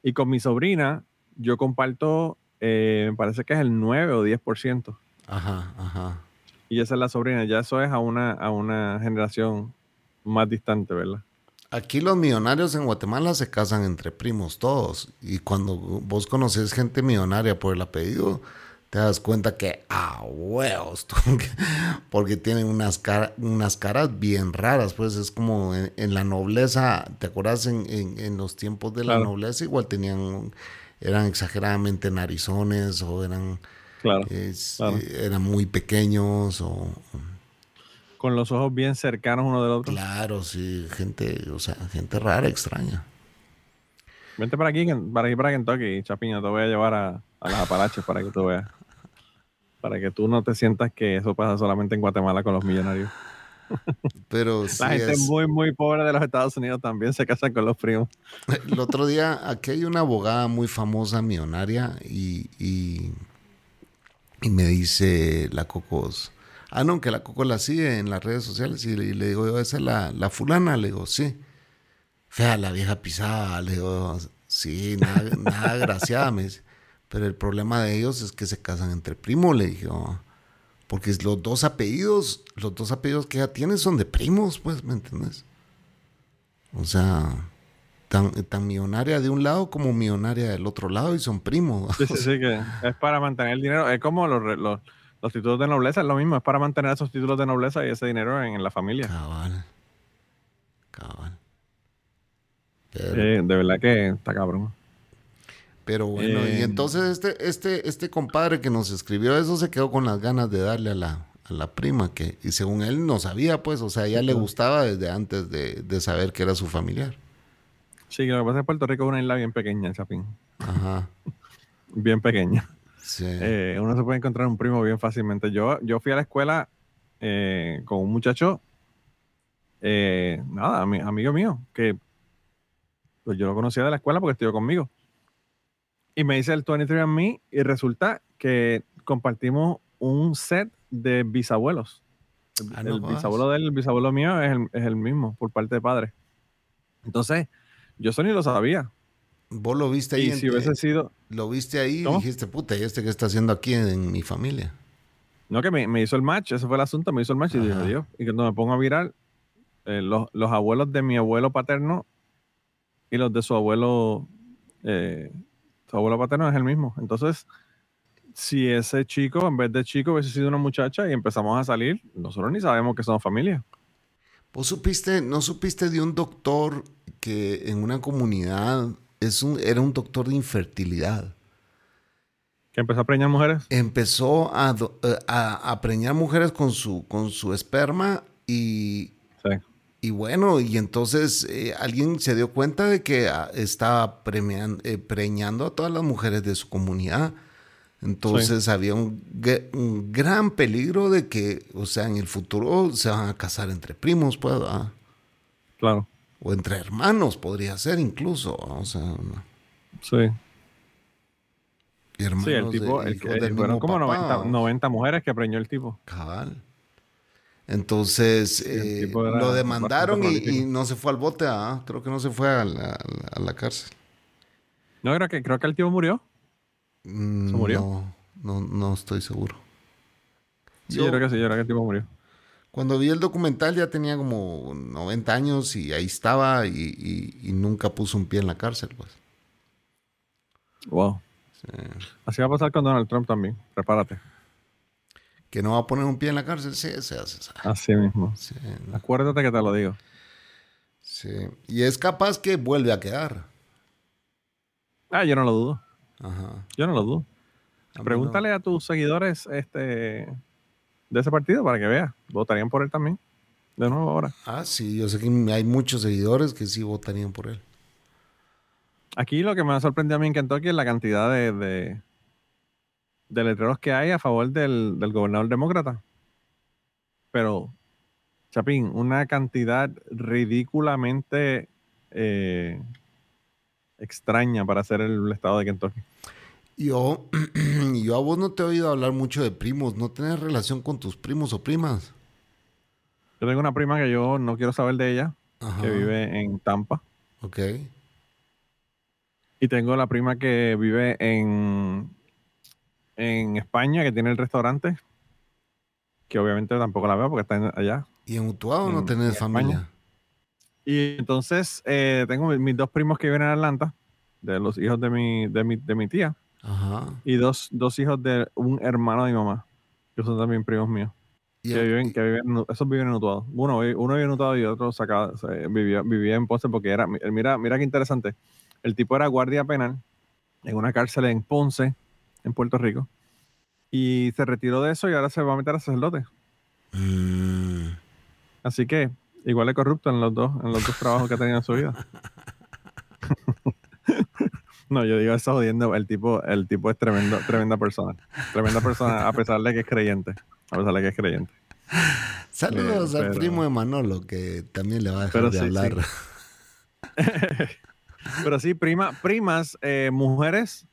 Y con mi sobrina, yo comparto, eh, me parece que es el 9 o 10%. Ajá, ajá. Y esa es la sobrina, ya eso es a una, a una generación más distante, ¿verdad? Aquí los millonarios en Guatemala se casan entre primos todos. Y cuando vos conoces gente millonaria por el apellido, te das cuenta que, ah, huevos, porque tienen unas, unas caras bien raras, pues es como en, la nobleza, ¿te acuerdas en, en, los tiempos de la nobleza? Igual tenían, eran exageradamente narizones o eran, claro, eh, eran muy pequeños o... Con los ojos bien cercanos uno del otro. Claro, sí, gente, o sea, gente rara, extraña. Vente para aquí, para aquí para Kentucky, Chapiña, te voy a llevar a, a las Apalaches para que tú veas para que tú no te sientas que eso pasa solamente en Guatemala con los millonarios. Pero la gente muy, muy pobre de los Estados Unidos también se casa con los primos. El otro día, aquí hay una abogada muy famosa, millonaria, y, y, me dice la Cocos, ah, no, que la Coco la sigue en las redes sociales, y le, digo, esa es la, la, fulana, le digo, sí. Fea, la vieja pisada, le digo, sí, nada, nada graciada, me dice. Pero el problema de ellos es que se casan entre primos, le dije. Oh, porque los dos apellidos, los dos apellidos que ella tiene son de primos, pues, ¿me entiendes? O sea, tan, tan millonaria de un lado como millonaria del otro lado y son primos. Sí, sí, sí, que es para mantener el dinero. Es como los, los, títulos de nobleza, es lo mismo, es para mantener esos títulos de nobleza y ese dinero en, la familia. Cabal. Cabal. de verdad que está cabrón. Pero bueno, y eh, entonces este, este, este compadre que nos escribió eso se quedó con las ganas de darle a la, a la prima, que y según él no sabía, pues, o sea, ya le gustaba desde antes de, de, saber que era su familiar. Sí, lo que pasa es que Puerto Rico es una isla bien pequeña, Chapín. Ajá. bien pequeña. Sí. Eh, uno se puede encontrar un primo bien fácilmente. Yo, yo fui a la escuela eh, con un muchacho, nada, amigo mío, que pues yo lo conocía de la escuela porque estudió conmigo. Y me dice el 23andMe y resulta que compartimos un set de bisabuelos. el, ah, bisabuelo del bisabuelo mío es el, mismo por parte de padre. Entonces, yo eso ni lo sabía. Vos lo viste ahí. Y si hubiese sido. Lo viste ahí y dijiste, puta, ¿y este qué está haciendo aquí en, mi familia? No, que me, me hizo el match, ese fue el asunto, me hizo el match y dije, Dios, y cuando me pongo a mirar, eh, los, los abuelos de mi abuelo paterno y los de su abuelo, eh, su abuelo paterno es el mismo. Entonces, si ese chico, en vez de chico, hubiese sido una muchacha y empezamos a salir, nosotros ni sabemos que somos familia. ¿Vos supiste, no supiste de un doctor que en una comunidad es un, era un doctor de infertilidad? Que empezó a preñar mujeres. Empezó a, eh, a, a preñar mujeres con su, con su esperma y, Sí. Y bueno, y entonces eh, alguien se dio cuenta de que ah, estaba premian- eh, preñando a todas las mujeres de su comunidad. Entonces había un, gran peligro de que, o sea, en el futuro se van a casar entre primos, pues, ¿verdad? Claro. O entre hermanos podría ser incluso, o sea, Sí. hermanos Sí, el tipo, de el, fueron como papá, 90, o- 90 mujeres que preñó el tipo. Cabal. Entonces eh, era lo demandaron y, no se fue al bote, ¿ah? creo que no se fue a la, a cárcel. No, creo que, creo que el tipo murió. Mm, ¿Se murió? No, no, no estoy seguro. Sí, Yo- yo creo que sí, yo creo que el tipo murió. Cuando vi el documental ya tenía como 90 años y ahí estaba y, y- y nunca puso un pie en la cárcel, pues. Wow. Así va a pasar con Donald Trump también. Prepárate. Que no va a poner un pie en la cárcel, sí, se hace. Así mismo. Sí, no. Acuérdate que te lo digo. Sí. Y es capaz que vuelve a quedar. Ah, yo no lo dudo. Ajá. Yo no lo dudo. A Pregúntale a tus seguidores este, de ese partido para que veas. Votarían por él también. De nuevo ahora. Ah, sí, yo sé que hay muchos seguidores que sí votarían por él. Aquí lo que me ha sorprendido a mí en Kentucky es la cantidad de, de, de letreros que hay a favor del, del gobernador demócrata. Pero, Chapín, una cantidad ridículamente eh, extraña para ser el estado de Kentucky. Yo, yo a vos no te he oído hablar mucho de primos. ¿No tenés relación con tus primos o primas? Yo tengo una prima que yo no quiero saber de ella, Ajá. que vive en Tampa. Ok. Y tengo la prima que vive en, en España, que tiene el restaurante, que obviamente tampoco la veo porque está en- allá. ¿Y en Utuado no En- tenés en familia? España. Y entonces eh, tengo mi- mis dos primos que viven en Atlanta, de los hijos de mi, de mi, de mi tía, Ajá. y dos, dos hijos de un hermano de mi mamá, que son también primos míos, Y, que viven, que viven, en- esos viven en Utuado. Uno, uno vive en Utuado y otro sacaba, se- vivía, vivía en Ponce porque era, mira, mira qué interesante, el tipo era guardia penal en una cárcel en Ponce, en Puerto Rico, y se retiró de eso y ahora se va a meter a sacerdote. Mm, Así que igual de corrupto en los dos, en los dos trabajos que ha tenido en su vida. no, yo digo eso jodiendo. El tipo, el tipo es tremendo, tremenda persona. Tremenda persona, a pesar de que es creyente. A pesar de que es creyente. Saludos Eh, al pero- primo de Manolo, que también le va a dejar Pero de sí, hablar. Pero sí, prima, primas, eh, mujeres,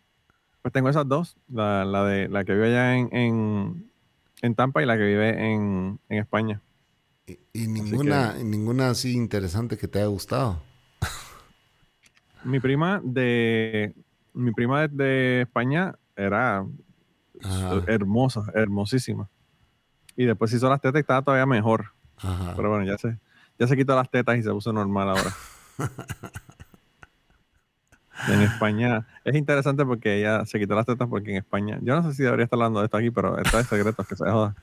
pues tengo esas dos. La, la de la que vive allá en, en, en Tampa y la que vive en, en España. Y, y ninguna, y ninguna así interesante que te haya gustado. Mi prima de mi prima de, de España era Ajá. hermosa, hermosísima. Y después hizo las tetas y estaba todavía mejor. Ajá. Pero bueno, ya se, ya se quitó las tetas y se puso normal ahora. en España es interesante porque ella se quitó las tetas porque en España, yo no sé si debería estar hablando de esto aquí, pero esto es secreto, que se joda.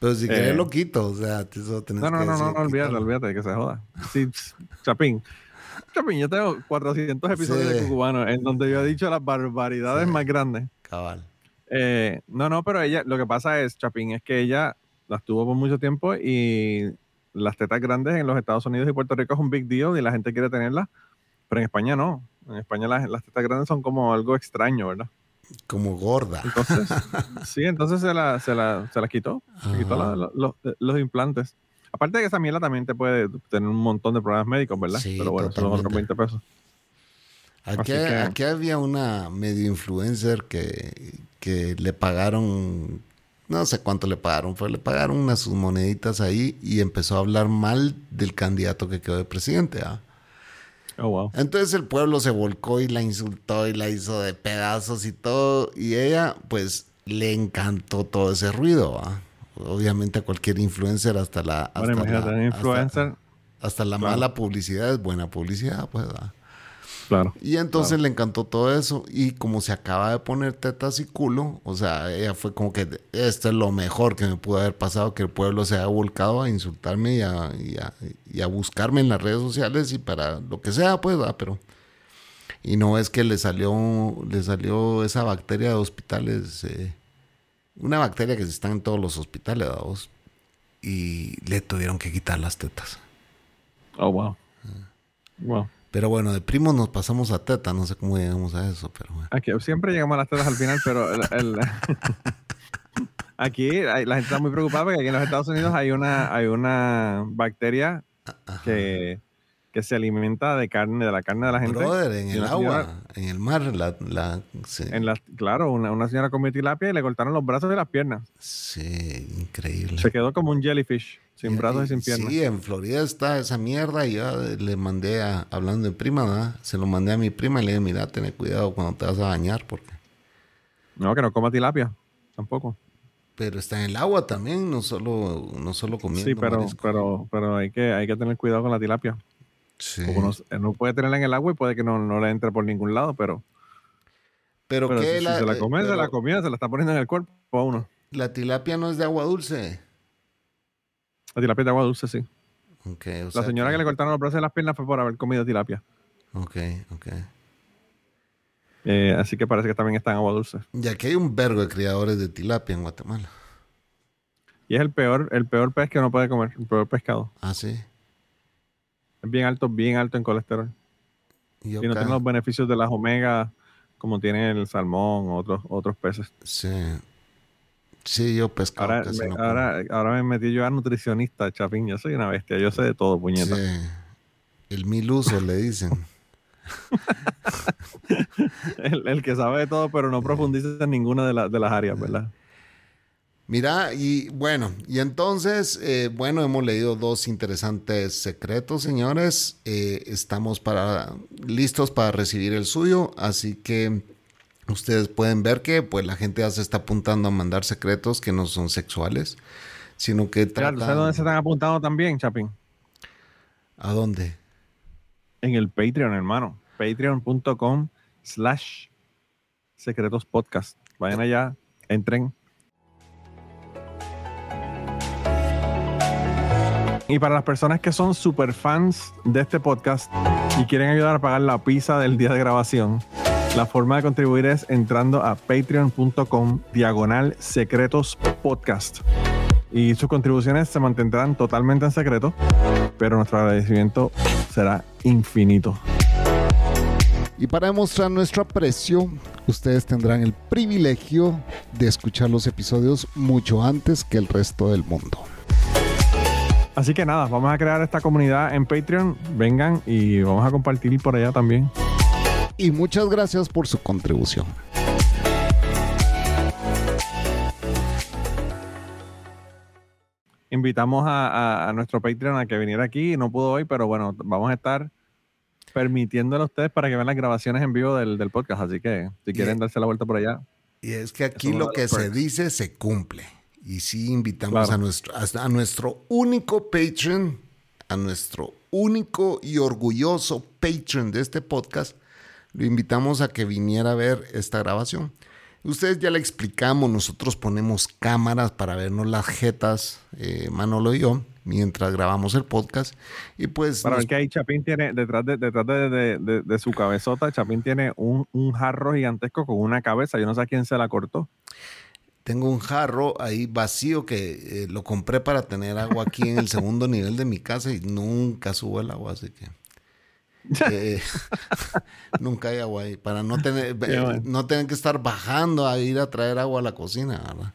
Pero si querés eh, lo quito, o sea, eso tenés No, no, que no, no, no, olvídate, olvídate, que se joda. Sí, Chapín. Chapín, yo tengo 400 episodios Sí. de Cucubano en donde yo he dicho las barbaridades Sí. más grandes. Cabal. Eh, no, no, pero ella, lo que pasa es, Chapín, es que ella las tuvo por mucho tiempo y las tetas grandes en los Estados Unidos y Puerto Rico es un big deal y la gente quiere tenerlas, pero en España no. En España las, las tetas grandes son como algo extraño, ¿verdad? Como gorda. Entonces, sí, entonces se, la, se, la, se las quitó. Se quitó la- la- los, los implantes. Aparte de que esa mierda también te puede tener un montón de problemas médicos, ¿verdad? Sí, pero bueno, son otros totalmente. 20 pesos. Aquí, Así que- aquí había una medio influencer que, que le pagaron, no sé cuánto le pagaron, pero le pagaron unas sus moneditas ahí y empezó a hablar mal del candidato que quedó de presidente. ¿ah? Oh, wow. Entonces el pueblo se volcó y la insultó y la hizo de pedazos y todo. Y ella, pues, le encantó todo ese ruido. ¿va? Obviamente a cualquier influencer, hasta la, hasta Bueno, la, influencer. hasta, hasta la mala publicidad es buena publicidad, pues. ¿va? Claro. Y entonces le encantó todo eso. Y como se acaba de poner tetas y culo, o sea, ella fue como que esto es lo mejor que me pudo haber pasado, que el pueblo se haya volcado a insultarme y a, y a- y a buscarme en las redes sociales y para lo que sea, pues, ¿va? pero... Y no es que le salió, le salió esa bacteria de hospitales, eh, una bacteria que está en todos los hospitales, vamos, y le tuvieron que quitar las tetas. Oh, wow. Ah. Wow. Pero bueno, de primos nos pasamos a teta, no sé cómo llegamos a eso, pero bueno. Aquí siempre llegamos a las tetas al final, pero el- el- aquí hay- la gente está muy preocupada porque aquí en los Estados Unidos hay una, hay una bacteria que, que se alimenta de carne, de la carne de la gente. Brother, en el agua, señora- en el mar, la, la- sí, En la, claro, una, una señora comió tilapia y le cortaron los brazos y las piernas. sí, increíble. Se quedó como un jellyfish, sin brazos y sin piernas. Sí, en Florida está esa mierda y yo le mandé, a, hablando de prima, ¿verdad? se lo mandé a mi prima y le dije, mira, ten cuidado cuando te vas a bañar, porque... No, que no coma tilapia, tampoco. Pero está en el agua también, no solo, no solo comiendo Sí, pero, marisco. pero, pero hay que, hay que tener cuidado con la tilapia. Sí. Uno puede tenerla en el agua y puede que no, no le entre por ningún lado, pero, Pero, pero ¿qué si, si se la eh, come, se la comía, se la está poniendo en el cuerpo a uno. La tilapia no es de agua dulce. La tilapia de agua dulce, sí. Ok, o La sea señora que le cortaron los brazos y las piernas fue por haber comido tilapia. Ok, ok. Eh, así que parece que también está en agua dulce. Y aquí hay un vergo de criadores de tilapia en Guatemala. Y es el peor, el peor pez que uno puede comer, el peor pescado. Ah, sí. Es bien alto, bien alto en colesterol. Y no tiene los beneficios de las omegas como tiene el salmón o otros, otros peces. Sí. Sí, yo pescado Ahora, me, no ahora, ahora me metí yo a nutricionista, Chapín. Yo soy una bestia, yo sé de todo, puñeta. Sí. El mil usos le dicen. El, el que sabe de todo, pero no profundiza en ninguna de, la- de las áreas, ¿verdad? Mira, y bueno, y entonces, eh, bueno, hemos leído dos interesantes secretos, señores. Eh, estamos para, listos para recibir el suyo, así que ustedes pueden ver que pues la gente ya se está apuntando a mandar secretos que no son sexuales, sino que Claro, tratan... ¿sabes dónde se están apuntando también, Chapín? ¿A dónde? En el Patreon, hermano. Patreon.com slash secretos podcast. Vayan allá, entren. Y para las personas que son super fans de este podcast y quieren ayudar a pagar la pizza del día de grabación, la forma de contribuir es entrando a patreon.com diagonal secretos podcast. Y sus contribuciones se mantendrán totalmente en secreto, pero nuestro agradecimiento será infinito. Y para demostrar nuestro aprecio, ustedes tendrán el privilegio de escuchar los episodios mucho antes que el resto del mundo. Así que nada, vamos a crear esta comunidad en Patreon. Vengan y vamos a compartir por allá también. Y muchas gracias por su contribución. Invitamos a, a- a nuestro Patreon a que viniera aquí. No pudo hoy, pero bueno, vamos a estar permitiéndole a ustedes para que vean las grabaciones en vivo del, del podcast. Así que si quieren darse la vuelta por allá, Y es que aquí lo que se dice se cumple. Y sí invitamos Claro. a, nuestro, a, a nuestro único Patreon, a nuestro único y orgulloso Patreon de este podcast, lo invitamos a que viniera a ver esta grabación. Ustedes ya le explicamos, nosotros ponemos cámaras para vernos las jetas, eh, Manolo y yo, mientras grabamos el podcast. Y pues para nos- ver que ahí Chapín tiene, detrás de, detrás de, de- de- de su cabezota, Chapín tiene un, un jarro gigantesco con una cabeza. Yo no sé a quién se la cortó. Tengo un jarro ahí vacío que eh, lo compré para tener agua aquí en el segundo nivel de mi casa y nunca subo el agua, así que eh, nunca hay agua ahí para no tener eh, bueno. no tener que estar bajando a ir a traer agua a la cocina, ¿verdad?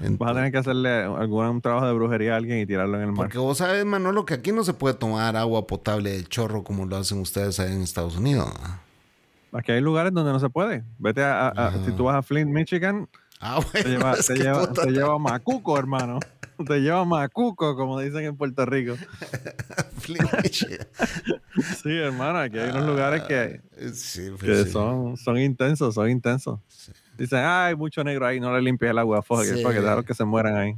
Ent- Vas a tener que hacerle algún trabajo de brujería a alguien y tirarlo en el mar. porque vos sabes, Manolo, que aquí no se puede tomar agua potable de chorro como lo hacen ustedes ahí en Estados Unidos. ¿verdad? Aquí hay lugares donde no se puede. Vete a, a- a- Ajá. si tú vas a Flint, Michigan, Ah, te lleva, te que lleva, te lleva macuco, hermano. Te lleva macuco, como dicen en Puerto Rico. Sí, hermano, aquí hay unos lugares que, Sí, pues que sí. son, son intensos, son intensos. Dicen, ah, hay mucho negro ahí, no le limpies el agua, Sí. fuck it, déjalo que se mueran ahí.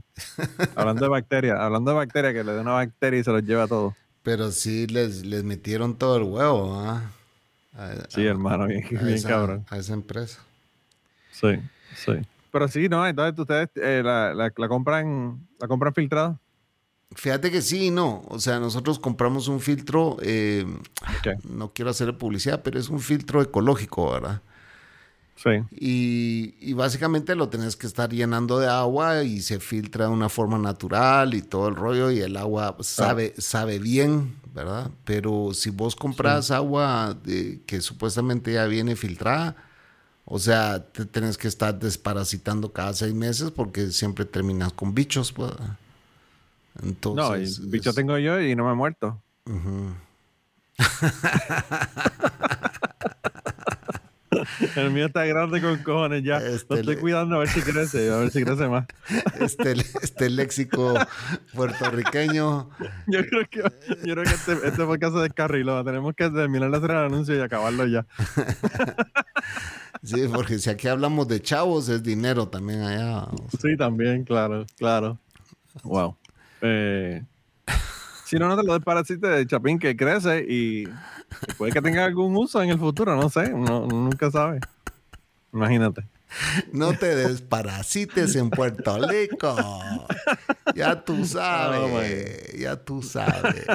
hablando de bacterias, hablando de bacterias, que le dé una bacteria y se los lleva a todos. Pero sí les, les metieron todo el huevo, ¿ah? Sí, hermano, bien, a bien esa- cabrón. A esa empresa. Sí, sí. Pero sí, no, entonces ustedes eh, la, la, la compran, la compran filtrada. Fíjate que sí y no. O sea, nosotros compramos un filtro, eh, no quiero hacerle publicidad, pero es un filtro ecológico, ¿verdad? Sí. Y, y básicamente lo tenés que estar llenando de agua y se filtra de una forma natural y todo el rollo y el agua sabe, sabe bien, ¿verdad? Pero si vos compras agua de- que supuestamente ya viene filtrada, o sea, te tenés que estar desparasitando cada seis meses porque siempre terminas con bichos, pues. Entonces, no, bicho es- tengo yo y no me he muerto. El mío está grande con cojones ya. Este lo estoy le- cuidando a ver si crece, a ver si crece más. este, este léxico puertorriqueño. Yo creo que, yo creo que este, este podcast se descarriló. Tenemos que terminar de hacer el anuncio y acabarlo ya. Sí, porque si aquí hablamos de chavos, es dinero también allá. Sí, también, claro, claro. Wow. Eh, si no, no te lo desparasite de chapín que crece y, puede que tenga algún uso en el futuro, no sé, uno nunca sabe. Imagínate. No te desparasites en Puerto Rico. Ya tú sabes, ya tú sabes.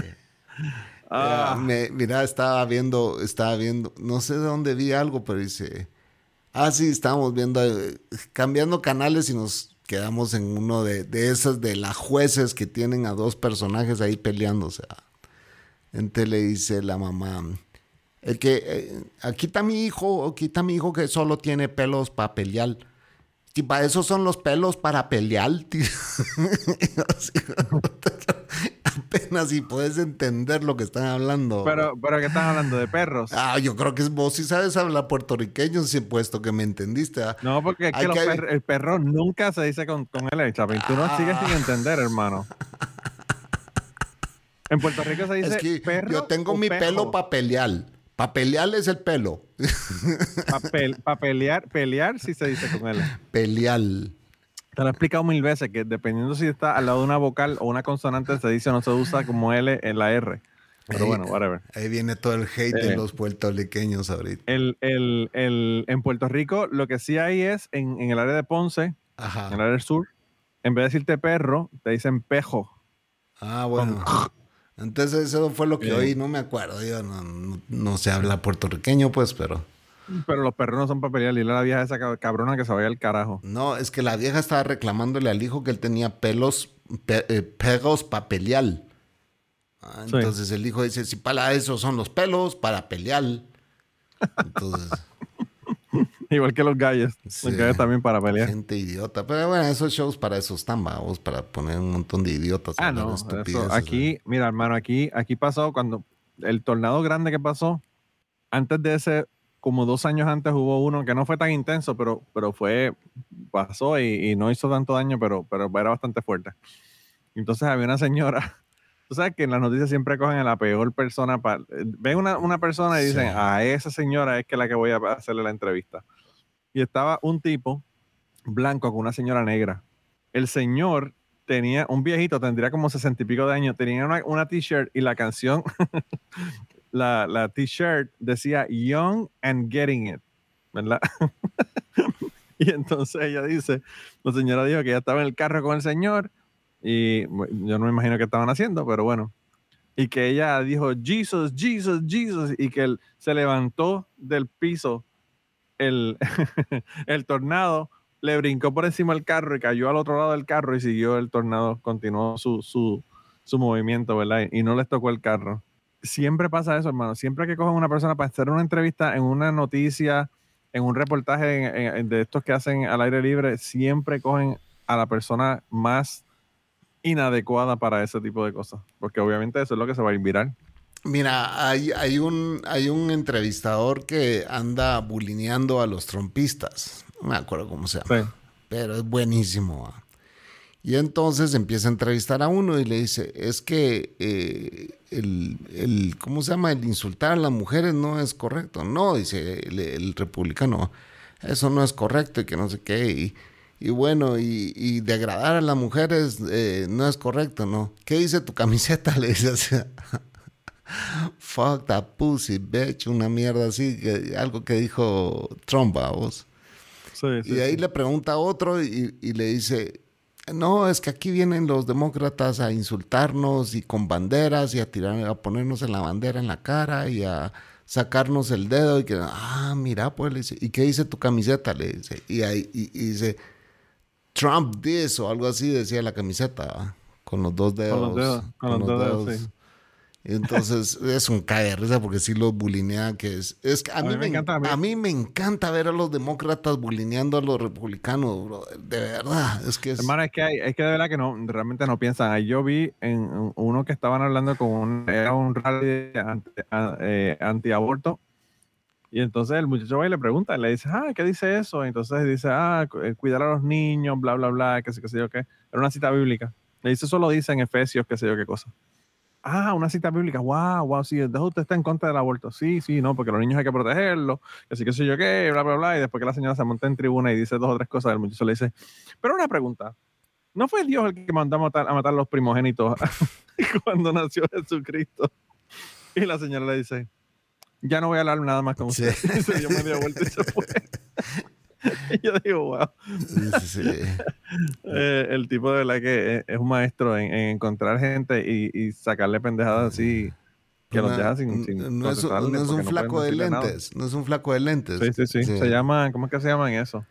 Ah. Mira, me- mira, estaba viendo, estaba viendo, no sé de dónde vi algo, pero dice, ah, sí, estábamos viendo, eh, cambiando canales y nos quedamos en uno de, de esas de las jueces que tienen a dos personajes ahí sea. Entonces le dice la mamá, el que, eh, aquí está mi hijo, aquí está mi hijo que solo tiene pelos para pelear. Y para eso son los pelos para pelear. Apenas si puedes entender lo que están hablando. Pero, pero ¿qué estás hablando? ¿De perros? Ah, yo creo que vos sí sabes hablar puertorriqueño, si puesto que me entendiste. ¿ah? No, porque es que, per- el perro nunca se dice con, con L, Chapín. Tú no sigues sin entender, hermano. En Puerto Rico se dice Es que perro yo tengo mi pejo. pelo para pelear. Para pelear es el pelo. Para pelear, pelear sí se dice con L. pelear. Te lo he explicado mil veces que dependiendo si está al lado de una vocal o una consonante se dice o no se usa como L en la R. Pero bueno, whatever. Ahí viene todo el hate Eh. de los puertorriqueños ahorita. El, el, el, en Puerto Rico lo que sí hay es en, en el área de Ponce, en el Ajá. área del sur, en vez de decirte perro, te dicen pejo. Ah, bueno. Entonces eso fue lo que Eh. oí, no me acuerdo. Yo no, no, no sé hablar puertorriqueño, pues, pero... Pero los perros no son para pelear. A la vieja esa cab- cabrona que se vaya al carajo. No, es que la vieja estaba reclamándole al hijo que él tenía pelos, pe- eh, pelos para pelear. Ah, Sí. entonces el hijo dice, si para eso son los pelos, para pelear. Entonces, Igual que los gallos. Sí. Los gallos también para pelear. gente idiota. Pero bueno, esos shows para eso están, vamos, para poner un montón de idiotas. Ah, no. eso- aquí, mira, hermano, aquí, aquí pasó cuando el tornado grande que pasó, antes de ese, como dos años antes hubo uno que no fue tan intenso, pero, pero fue, pasó y, y no hizo tanto daño, pero, pero era bastante fuerte. Entonces había una señora, tú sabes que en las noticias siempre cogen a la peor persona, para, ven una, una persona y dicen, Sí. a esa señora es que la que voy a hacerle la entrevista. Y estaba un tipo blanco con una señora negra. El señor tenía, un viejito, tendría como sesenta y pico de años, tenía una, una t-shirt y la canción, la, la t-shirt decía Young and Getting It, ¿verdad? y entonces ella dice, la señora dijo que ella estaba en el carro con el señor y yo no me imagino qué estaban haciendo, pero bueno. Y que ella dijo, Jesus, Jesus, Jesus, y que él se levantó del piso el, el tornado, le brincó por encima del carro y cayó al otro lado del carro y siguió el tornado, continuó su, su, su movimiento, ¿verdad? Y no les tocó el carro. Siempre pasa eso, hermano. Siempre que cogen una persona para hacer una entrevista en una noticia, en un reportaje en- en- de estos que hacen al aire libre, siempre cogen a la persona más inadecuada para ese tipo de cosas. Porque obviamente eso es lo que se va a ir viral. Mira, hay, hay, un, hay un entrevistador que anda bulineando a los trompistas. No me acuerdo cómo se llama. Sí. pero es buenísimo. ¿va? Y entonces empieza a entrevistar a uno y le dice, es que eh, el, el- ¿cómo se llama? El insultar a las mujeres no es correcto. No, dice el, el republicano. eso no es correcto y que no sé qué. Y, y bueno, y, y degradar a las mujeres eh, no es correcto, ¿no? ¿Qué dice tu camiseta? Le dice así. Fuck that pussy, bitch, una mierda así, que, algo que dijo Trump, vos. Sí, sí, Y ahí sí. le pregunta a otro y, y le dice, no, es que aquí vienen los demócratas a insultarnos y con banderas y a tirar, a ponernos en la bandera en la cara y a sacarnos el dedo y que, ah, mira, pues, le dice, ¿y qué dice tu camiseta? Le dice, y ahí y, y dice, Trump this o algo así decía la camiseta, ¿va? con los dos dedos. Con los dedos, con los dos dedos, sí. Y Entonces es un cae de risa porque sí los bulinean que es. Es que a, mí, me encanta, a mí me encanta ver a los demócratas bulineando a los republicanos, bro. De verdad. Es que es. Hermano, es que, hay, es que de verdad que no, realmente no piensan. Yo vi en uno que estaban hablando con un, era un rally anti, eh, antiaborto. Y entonces el muchacho va y le pregunta, le dice, ah, ¿qué dice eso? Entonces dice, ah, eh, cuidar a los niños, bla, bla, bla, qué sé, qué sé yo qué. Era una cita bíblica. Le dice, eso lo dice en Efesios, qué sé yo qué cosa. Ah, una cita bíblica, wow, wow, sí, entonces usted está en contra del aborto. Sí, sí, no, porque los niños hay que protegerlos, que sí, qué sé yo qué, bla, bla, bla. Y después que la señora se monta en tribuna y dice dos o tres cosas, el muchacho le dice, pero una pregunta, ¿no fue Dios el que mandó a matar a, matar a los primogénitos cuando nació Jesucristo? Y la señora le dice, ya no voy a hablar nada más con usted. Sí. Y se dio vuelta y se fue. yo digo, wow. Sí, sí, sí. Eh, el tipo de verdad que es, es un maestro en, en encontrar gente y, y sacarle pendejadas así que los deja sin, sin no es, un- no es flaco de nada. lentes. No es un flaco de lentes. Sí, sí, sí, Sí. Se llama, ¿cómo es que se llaman eso?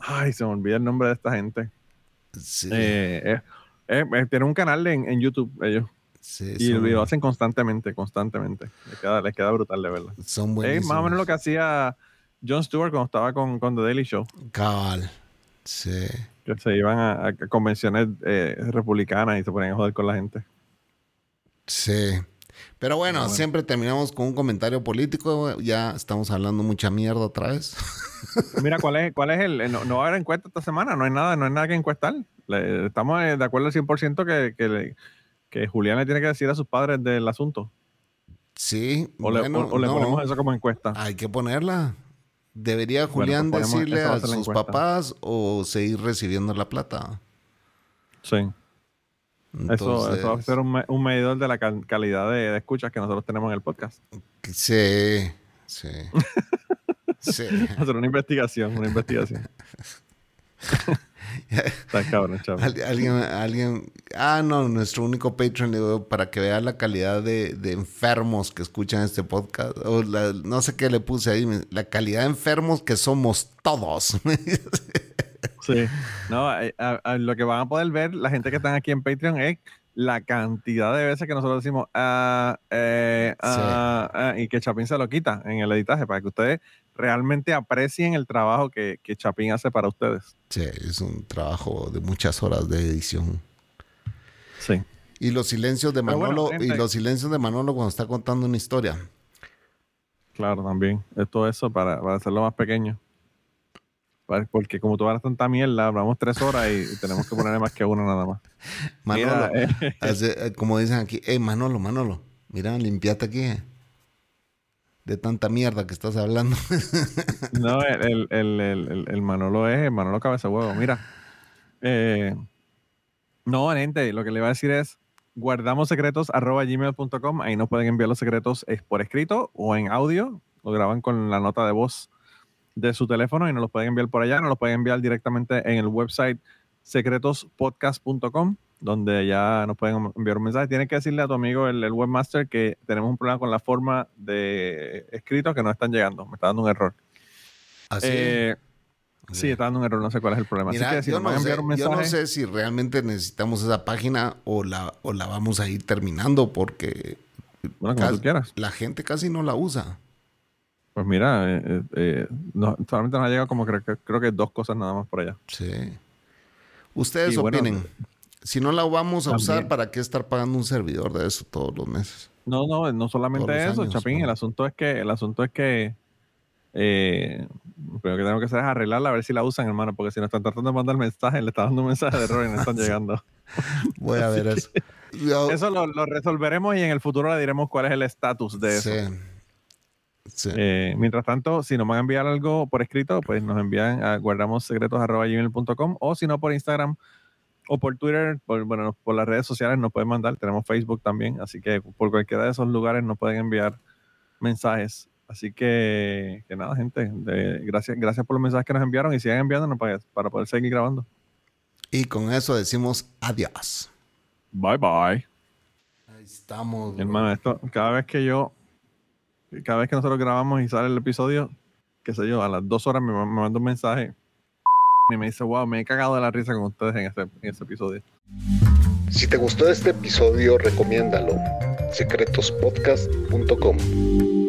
Ay, se me olvida el nombre de esta gente. Sí, Eh, tiene un canal en, en YouTube ellos sí, y son, lo hacen constantemente, constantemente. Les queda, les queda brutal de verdad. son Es buenísimos. más o menos lo que hacía Jon Stewart cuando estaba con, con The Daily Show. Cabal. Sí. Que se iban a, a convenciones eh, republicanas y se ponían a joder con la gente. Sí. Pero bueno, bueno. siempre terminamos con un comentario político. Ya estamos hablando mucha mierda otra vez. Mira, ¿cuál es, cuál es el...? eh, No, no va a haber encuesta esta semana, no hay nada, no hay nada que encuestar. Le- estamos eh, de acuerdo al 100% que, que, le- que Julián le tiene que decir a sus padres del asunto. Sí. O le, o- o le no, ponemos eso como encuesta. Hay que ponerla. ¿Debería Bueno, Julián pues ponemos- decirle a sus encuesta. papás o seguir recibiendo la plata? Sí. Eso, eso va a Entonces, ser un, un medidor de la cal- calidad de, de escuchas que nosotros tenemos en el podcast. Sí, sí. sí. Hacer una investigación, una investigación. Está cabrón, chaval. Al- alguien, alguien, ah, no, nuestro único Patreon digo, para que vea la calidad de, de enfermos que escuchan este podcast. O la- no sé qué le puse ahí, la calidad de enfermos que somos todos. Sí. No, a- a- a lo que van a poder ver la gente que están aquí en Patreon es la cantidad de veces que nosotros decimos ah, eh, ah, ah, y que Chapín se lo quita en el editaje para que ustedes realmente aprecien el trabajo que, que Chapín hace para ustedes. sí, es un trabajo de muchas horas de edición. Sí. Y los silencios de Pero bueno, Manolo, y los silencios de Manolo cuando está contando una historia. Claro, también. Es todo eso para, para hacerlo más pequeño. Porque como tú hablas tanta mierda, hablamos tres horas y, tenemos que ponerle más que uno nada más. Manolo, Mira, eh, hace- eh, como dicen aquí, hey Manolo, Manolo, mira, limpiate aquí. eh, De tanta mierda que estás hablando. No, el, el, el, el- Manolo es el Manolo Cabeza Huevo. Mira. eh, no, gente, lo que le iba a decir es guardamos secretos arroba gmail.com. Ahí nos pueden enviar los secretos eh, por escrito o en audio. Lo graban con la nota de voz de su teléfono y nos los pueden enviar por allá. Nos los pueden enviar directamente en el website secretospodcast.com donde ya nos pueden enviar un mensaje. Tienes que decirle a tu amigo, el, el webmaster, que tenemos un problema con la forma de escritos que no están llegando. Me está dando un error. Así. Eh, sí, está dando un error, no sé cuál es el problema. Mira, Así que si yo, no sé, un yo mensaje, no sé si realmente necesitamos esa página o la, o la vamos a ir terminando porque bueno, como casi- tú quieras. la gente casi no la usa. Pues mira, eh, eh, eh, no- solamente nos ha llegado como creo, que- creo que dos cosas nada más por allá. Sí. Ustedes Y bueno, opinen. Si no la vamos a usar. ¿para qué estar pagando un servidor de eso todos los meses? No, no, no solamente eso, años, Chapín. ¿no? El asunto es que, el asunto es que eh, lo primero que tenemos que hacer es arreglarla a ver si la usan, hermano, porque si nos están tratando de mandar mensajes, le está dando un mensaje de error y no están llegando. Voy a ver eso. Yo- Eso lo, lo resolveremos y en el futuro le diremos cuál es el estatus de eso. Sí. Sí. Eh, mientras tanto, si nos van a enviar algo por escrito, pues nos envían a guardamossecretos.gmail.com o si no por Instagram o por Twitter, por, bueno, por las redes sociales nos pueden mandar. Tenemos Facebook también, así que por cualquiera de esos lugares nos pueden enviar mensajes. Así que, que nada, gente, de- gracias, gracias por los mensajes que nos enviaron y sigan enviándonos para, para poder seguir grabando. Y con eso decimos adiós. Bye bye. Ahí estamos. Hermano, esto, cada vez que yo, cada vez que nosotros grabamos y sale el episodio, qué sé yo, a las dos horas me, me manda un mensaje y me dice, wow, me he cagado de la risa con ustedes en este, este episodio. Si te gustó este episodio, recomiéndalo. secretospodcast.com